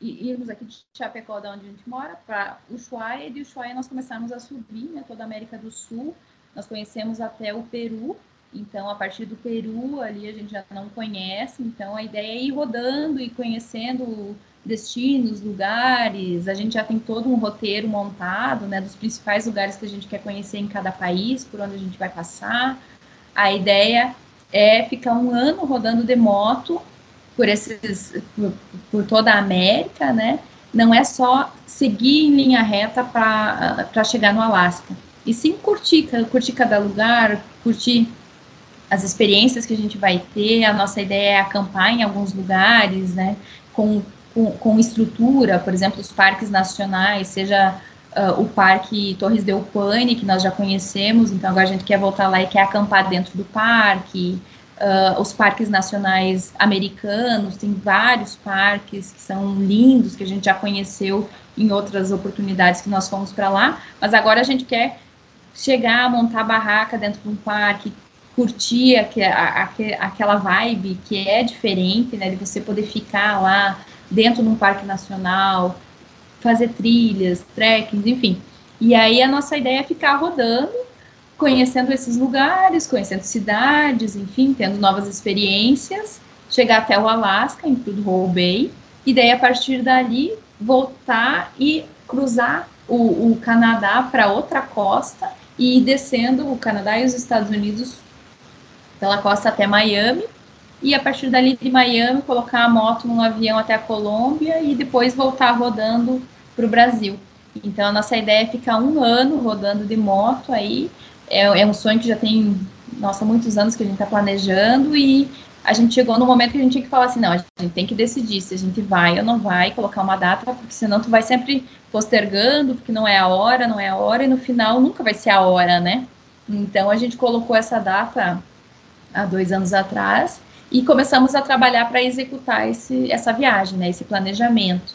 irmos aqui de Chapecó, da onde a gente mora, para Ushuaia, e de Ushuaia nós começarmos a subir né, toda a América do Sul. Nós conhecemos até o Peru, então, a partir do Peru, ali a gente já não conhece, então a ideia é ir rodando e conhecendo destinos, lugares. A gente já tem todo um roteiro montado, né, dos principais lugares que a gente quer conhecer em cada país, por onde a gente vai passar. A ideia é ficar um ano rodando de moto por esses, por, por toda a América, né? Não é só seguir em linha reta para chegar no Alasca. E sim curtir, curtir cada lugar, curtir as experiências que a gente vai ter, a nossa ideia é acampar em alguns lugares, né, com, com, com estrutura, por exemplo, os parques nacionais, seja uh, o Parque Torres del Paine, que nós já conhecemos, então agora a gente quer voltar lá e quer acampar dentro do parque, uh, os parques nacionais americanos, tem vários parques que são lindos, que a gente já conheceu em outras oportunidades que nós fomos para lá, mas agora a gente quer chegar, montar barraca dentro de um parque, curtir aquela vibe que é diferente, né, de você poder ficar lá dentro de um parque nacional, fazer trilhas, trekkings, enfim. E aí a nossa ideia é ficar rodando, conhecendo esses lugares, conhecendo cidades, enfim, tendo novas experiências, chegar até o Alasca, em Prudhoe Bay, e daí a partir dali voltar e cruzar o, o Canadá para outra costa e ir descendo o Canadá e os Estados Unidos pela costa até Miami e a partir dali de Miami colocar a moto num avião até a Colômbia e depois voltar rodando para o Brasil. Então a nossa ideia é ficar um ano rodando de moto aí. É, é um sonho que já tem, nossa, muitos anos que a gente está planejando e a gente chegou no momento que a gente tinha que falar assim, não, a gente tem que decidir se a gente vai ou não vai, colocar uma data, porque senão tu vai sempre postergando, porque não é a hora, não é a hora, e no final nunca vai ser a hora, né? Então a gente colocou essa data há dois anos atrás e começamos a trabalhar para executar esse, essa viagem, né, esse planejamento.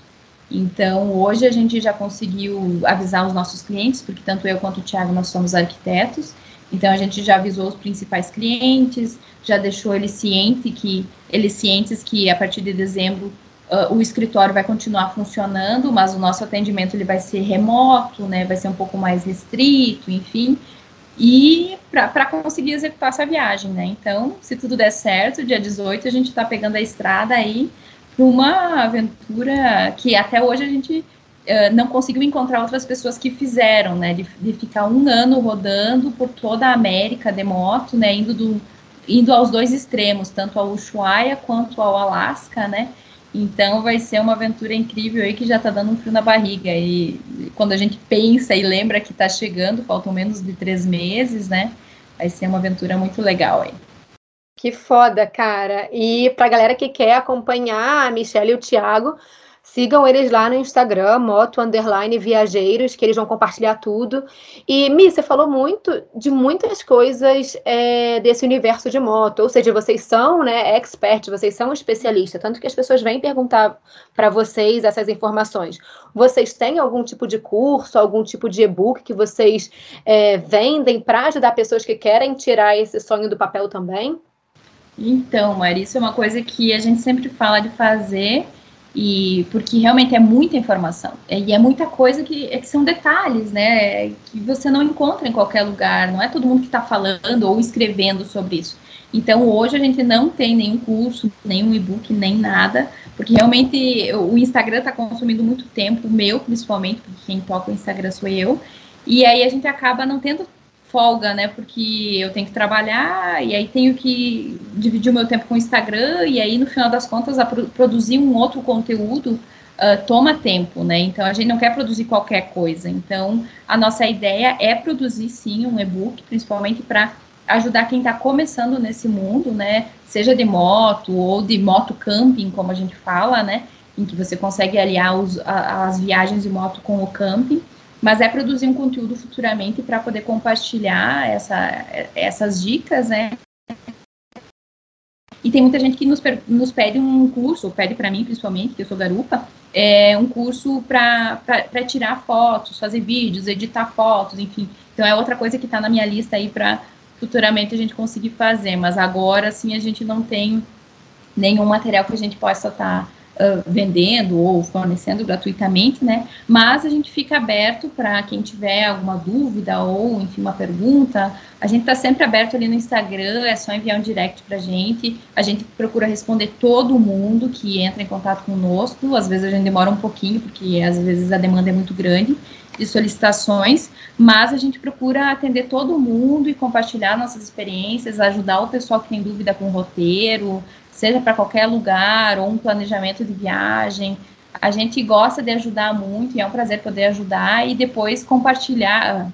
Então, hoje a gente já conseguiu avisar os nossos clientes, porque tanto eu quanto o Thiago nós somos arquitetos, então a gente já avisou os principais clientes, já deixou eles cientes que eles cientes que a partir de dezembro uh, o escritório vai continuar funcionando, mas o nosso atendimento ele vai ser remoto, né, vai ser um pouco mais restrito, enfim e para conseguir executar essa viagem, né? Então, se tudo der certo, dia 18 a gente está pegando a estrada aí para uma aventura que até hoje a gente uh, não conseguiu encontrar outras pessoas que fizeram, né? De, de, ficar um ano rodando por toda a América de moto, né? Indo, do, indo aos dois extremos, tanto ao Ushuaia quanto ao Alasca, né? Então vai ser uma aventura incrível aí que já tá dando um frio na barriga. E quando a gente pensa e lembra que tá chegando, faltam menos de três meses, né? Vai ser uma aventura muito legal aí. Que foda, cara. E pra galera que quer acompanhar a Michelle e o Thiago, Sigam eles lá no Instagram, moto underline viajeiros, que eles vão compartilhar tudo. E, Mi, você falou muito de muitas coisas é, desse universo de moto, ou seja, vocês são né, experts, vocês são especialistas, tanto que as pessoas vêm perguntar para vocês essas informações. Vocês têm algum tipo de curso, algum tipo de e-book que vocês é, vendem para ajudar pessoas que querem tirar esse sonho do papel também? Então, Mari, isso é uma coisa que a gente sempre fala de fazer e porque realmente é muita informação é, e é muita coisa que, é que são detalhes, né? Que você não encontra em qualquer lugar. Não é todo mundo que está falando ou escrevendo sobre isso. Então hoje a gente não tem nenhum curso, nenhum e-book, nem nada, porque realmente o Instagram está consumindo muito tempo, meu principalmente, porque quem toca o Instagram sou eu. E aí a gente acaba não tendo folga, né? Porque eu tenho que trabalhar e aí tenho que dividir o meu tempo com o Instagram e aí no final das contas pro produzir um outro conteúdo uh, toma tempo, né? Então a gente não quer produzir qualquer coisa. Então a nossa ideia é produzir sim um e-book, principalmente para ajudar quem está começando nesse mundo, né? Seja de moto ou de moto camping, como a gente fala, né? Em que você consegue aliar os, a, as viagens de moto com o camping mas é produzir um conteúdo futuramente para poder compartilhar essa, essas dicas, né? E tem muita gente que nos, nos pede um curso, pede para mim principalmente, que eu sou garupa, é um curso para tirar fotos, fazer vídeos, editar fotos, enfim. Então é outra coisa que está na minha lista aí para futuramente a gente conseguir fazer, mas agora sim a gente não tem nenhum material que a gente possa estar tá uh, vendendo ou fornecendo gratuitamente, né? Mas a gente fica aberto para quem tiver alguma dúvida ou, enfim, uma pergunta. A gente está sempre aberto ali no Instagram, é só enviar um direct para a gente. A gente procura responder todo mundo que entra em contato conosco. Às vezes a gente demora um pouquinho, porque às vezes a demanda é muito grande de solicitações, mas a gente procura atender todo mundo e compartilhar nossas experiências, ajudar o pessoal que tem dúvida com o roteiro, seja para qualquer lugar ou um planejamento de viagem. A gente gosta de ajudar muito e é um prazer poder ajudar e depois compartilhar,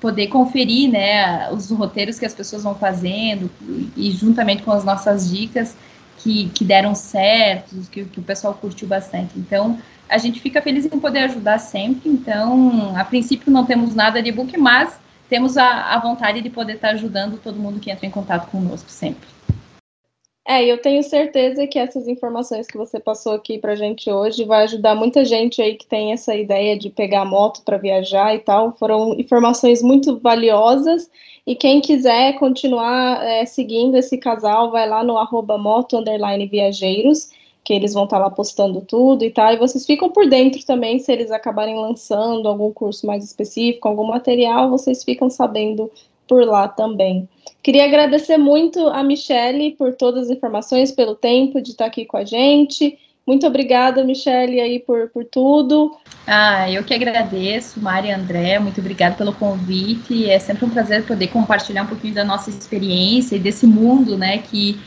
poder conferir, né, os roteiros que as pessoas vão fazendo e juntamente com as nossas dicas que, que deram certo, que, que o pessoal curtiu bastante. Então, a gente fica feliz em poder ajudar sempre. Então, a princípio não temos nada de e-book, mas temos a, a vontade de poder estar ajudando todo mundo que entra em contato conosco sempre. É, eu tenho certeza que essas informações que você passou aqui para gente hoje vai ajudar muita gente aí que tem essa ideia de pegar moto para viajar e tal. Foram informações muito valiosas. E quem quiser continuar é, seguindo esse casal, vai lá no arroba moto viajeiros que eles vão estar tá lá postando tudo e tal, e vocês ficam por dentro também se eles acabarem lançando algum curso mais específico, algum material, vocês ficam sabendo por lá também. Queria agradecer muito a Michele por todas as informações, pelo tempo de estar aqui com a gente. Muito obrigada, Michele, aí por, por tudo. Ah, eu que agradeço, Mari e André, muito obrigada pelo convite. É sempre um prazer poder compartilhar um pouquinho da nossa experiência e desse mundo, né, que,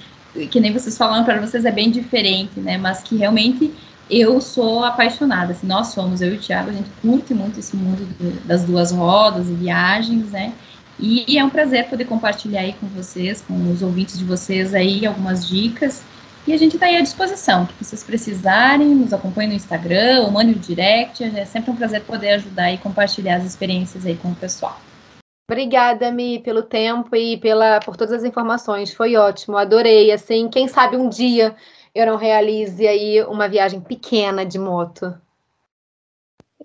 que nem vocês falaram para vocês é bem diferente, né, mas que realmente eu sou apaixonada, assim, nós somos, eu e o Thiago, a gente curte muito esse mundo das duas rodas e viagens, né, e é um prazer poder compartilhar aí com vocês, com os ouvintes de vocês aí, algumas dicas. E a gente está aí à disposição, que vocês precisarem, nos acompanhem no Instagram, ou mandem o direct. É sempre um prazer poder ajudar e compartilhar as experiências aí com o pessoal. Obrigada, Mi, pelo tempo e pela, por todas as informações. Foi ótimo, adorei. Assim, quem sabe um dia eu não realize aí uma viagem pequena de moto.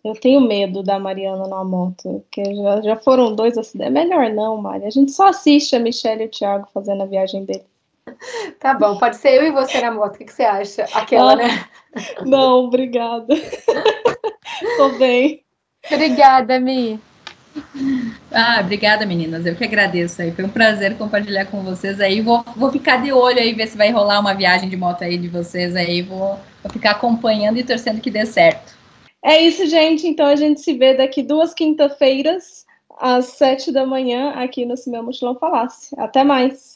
Eu tenho medo da Mariana na moto, porque já, já foram dois acidentes. É melhor não, Mari. A gente só assiste a Michelle e o Thiago fazendo a viagem dele. Tá bom, pode ser eu e você na moto. O que, que você acha? Aquela, ah, né? Não, obrigada. <laughs> Tô bem. Obrigada, Mi. Ah, obrigada, meninas. Eu que agradeço aí. Foi um prazer compartilhar com vocês aí. Vou, vou ficar de olho aí, ver se vai rolar uma viagem de moto aí de vocês aí. Vou, vou ficar acompanhando e torcendo que dê certo. É isso, gente. Então a gente se vê daqui duas quinta-feiras, às sete da manhã, aqui no Cinema Mochilão Falasse. Até mais!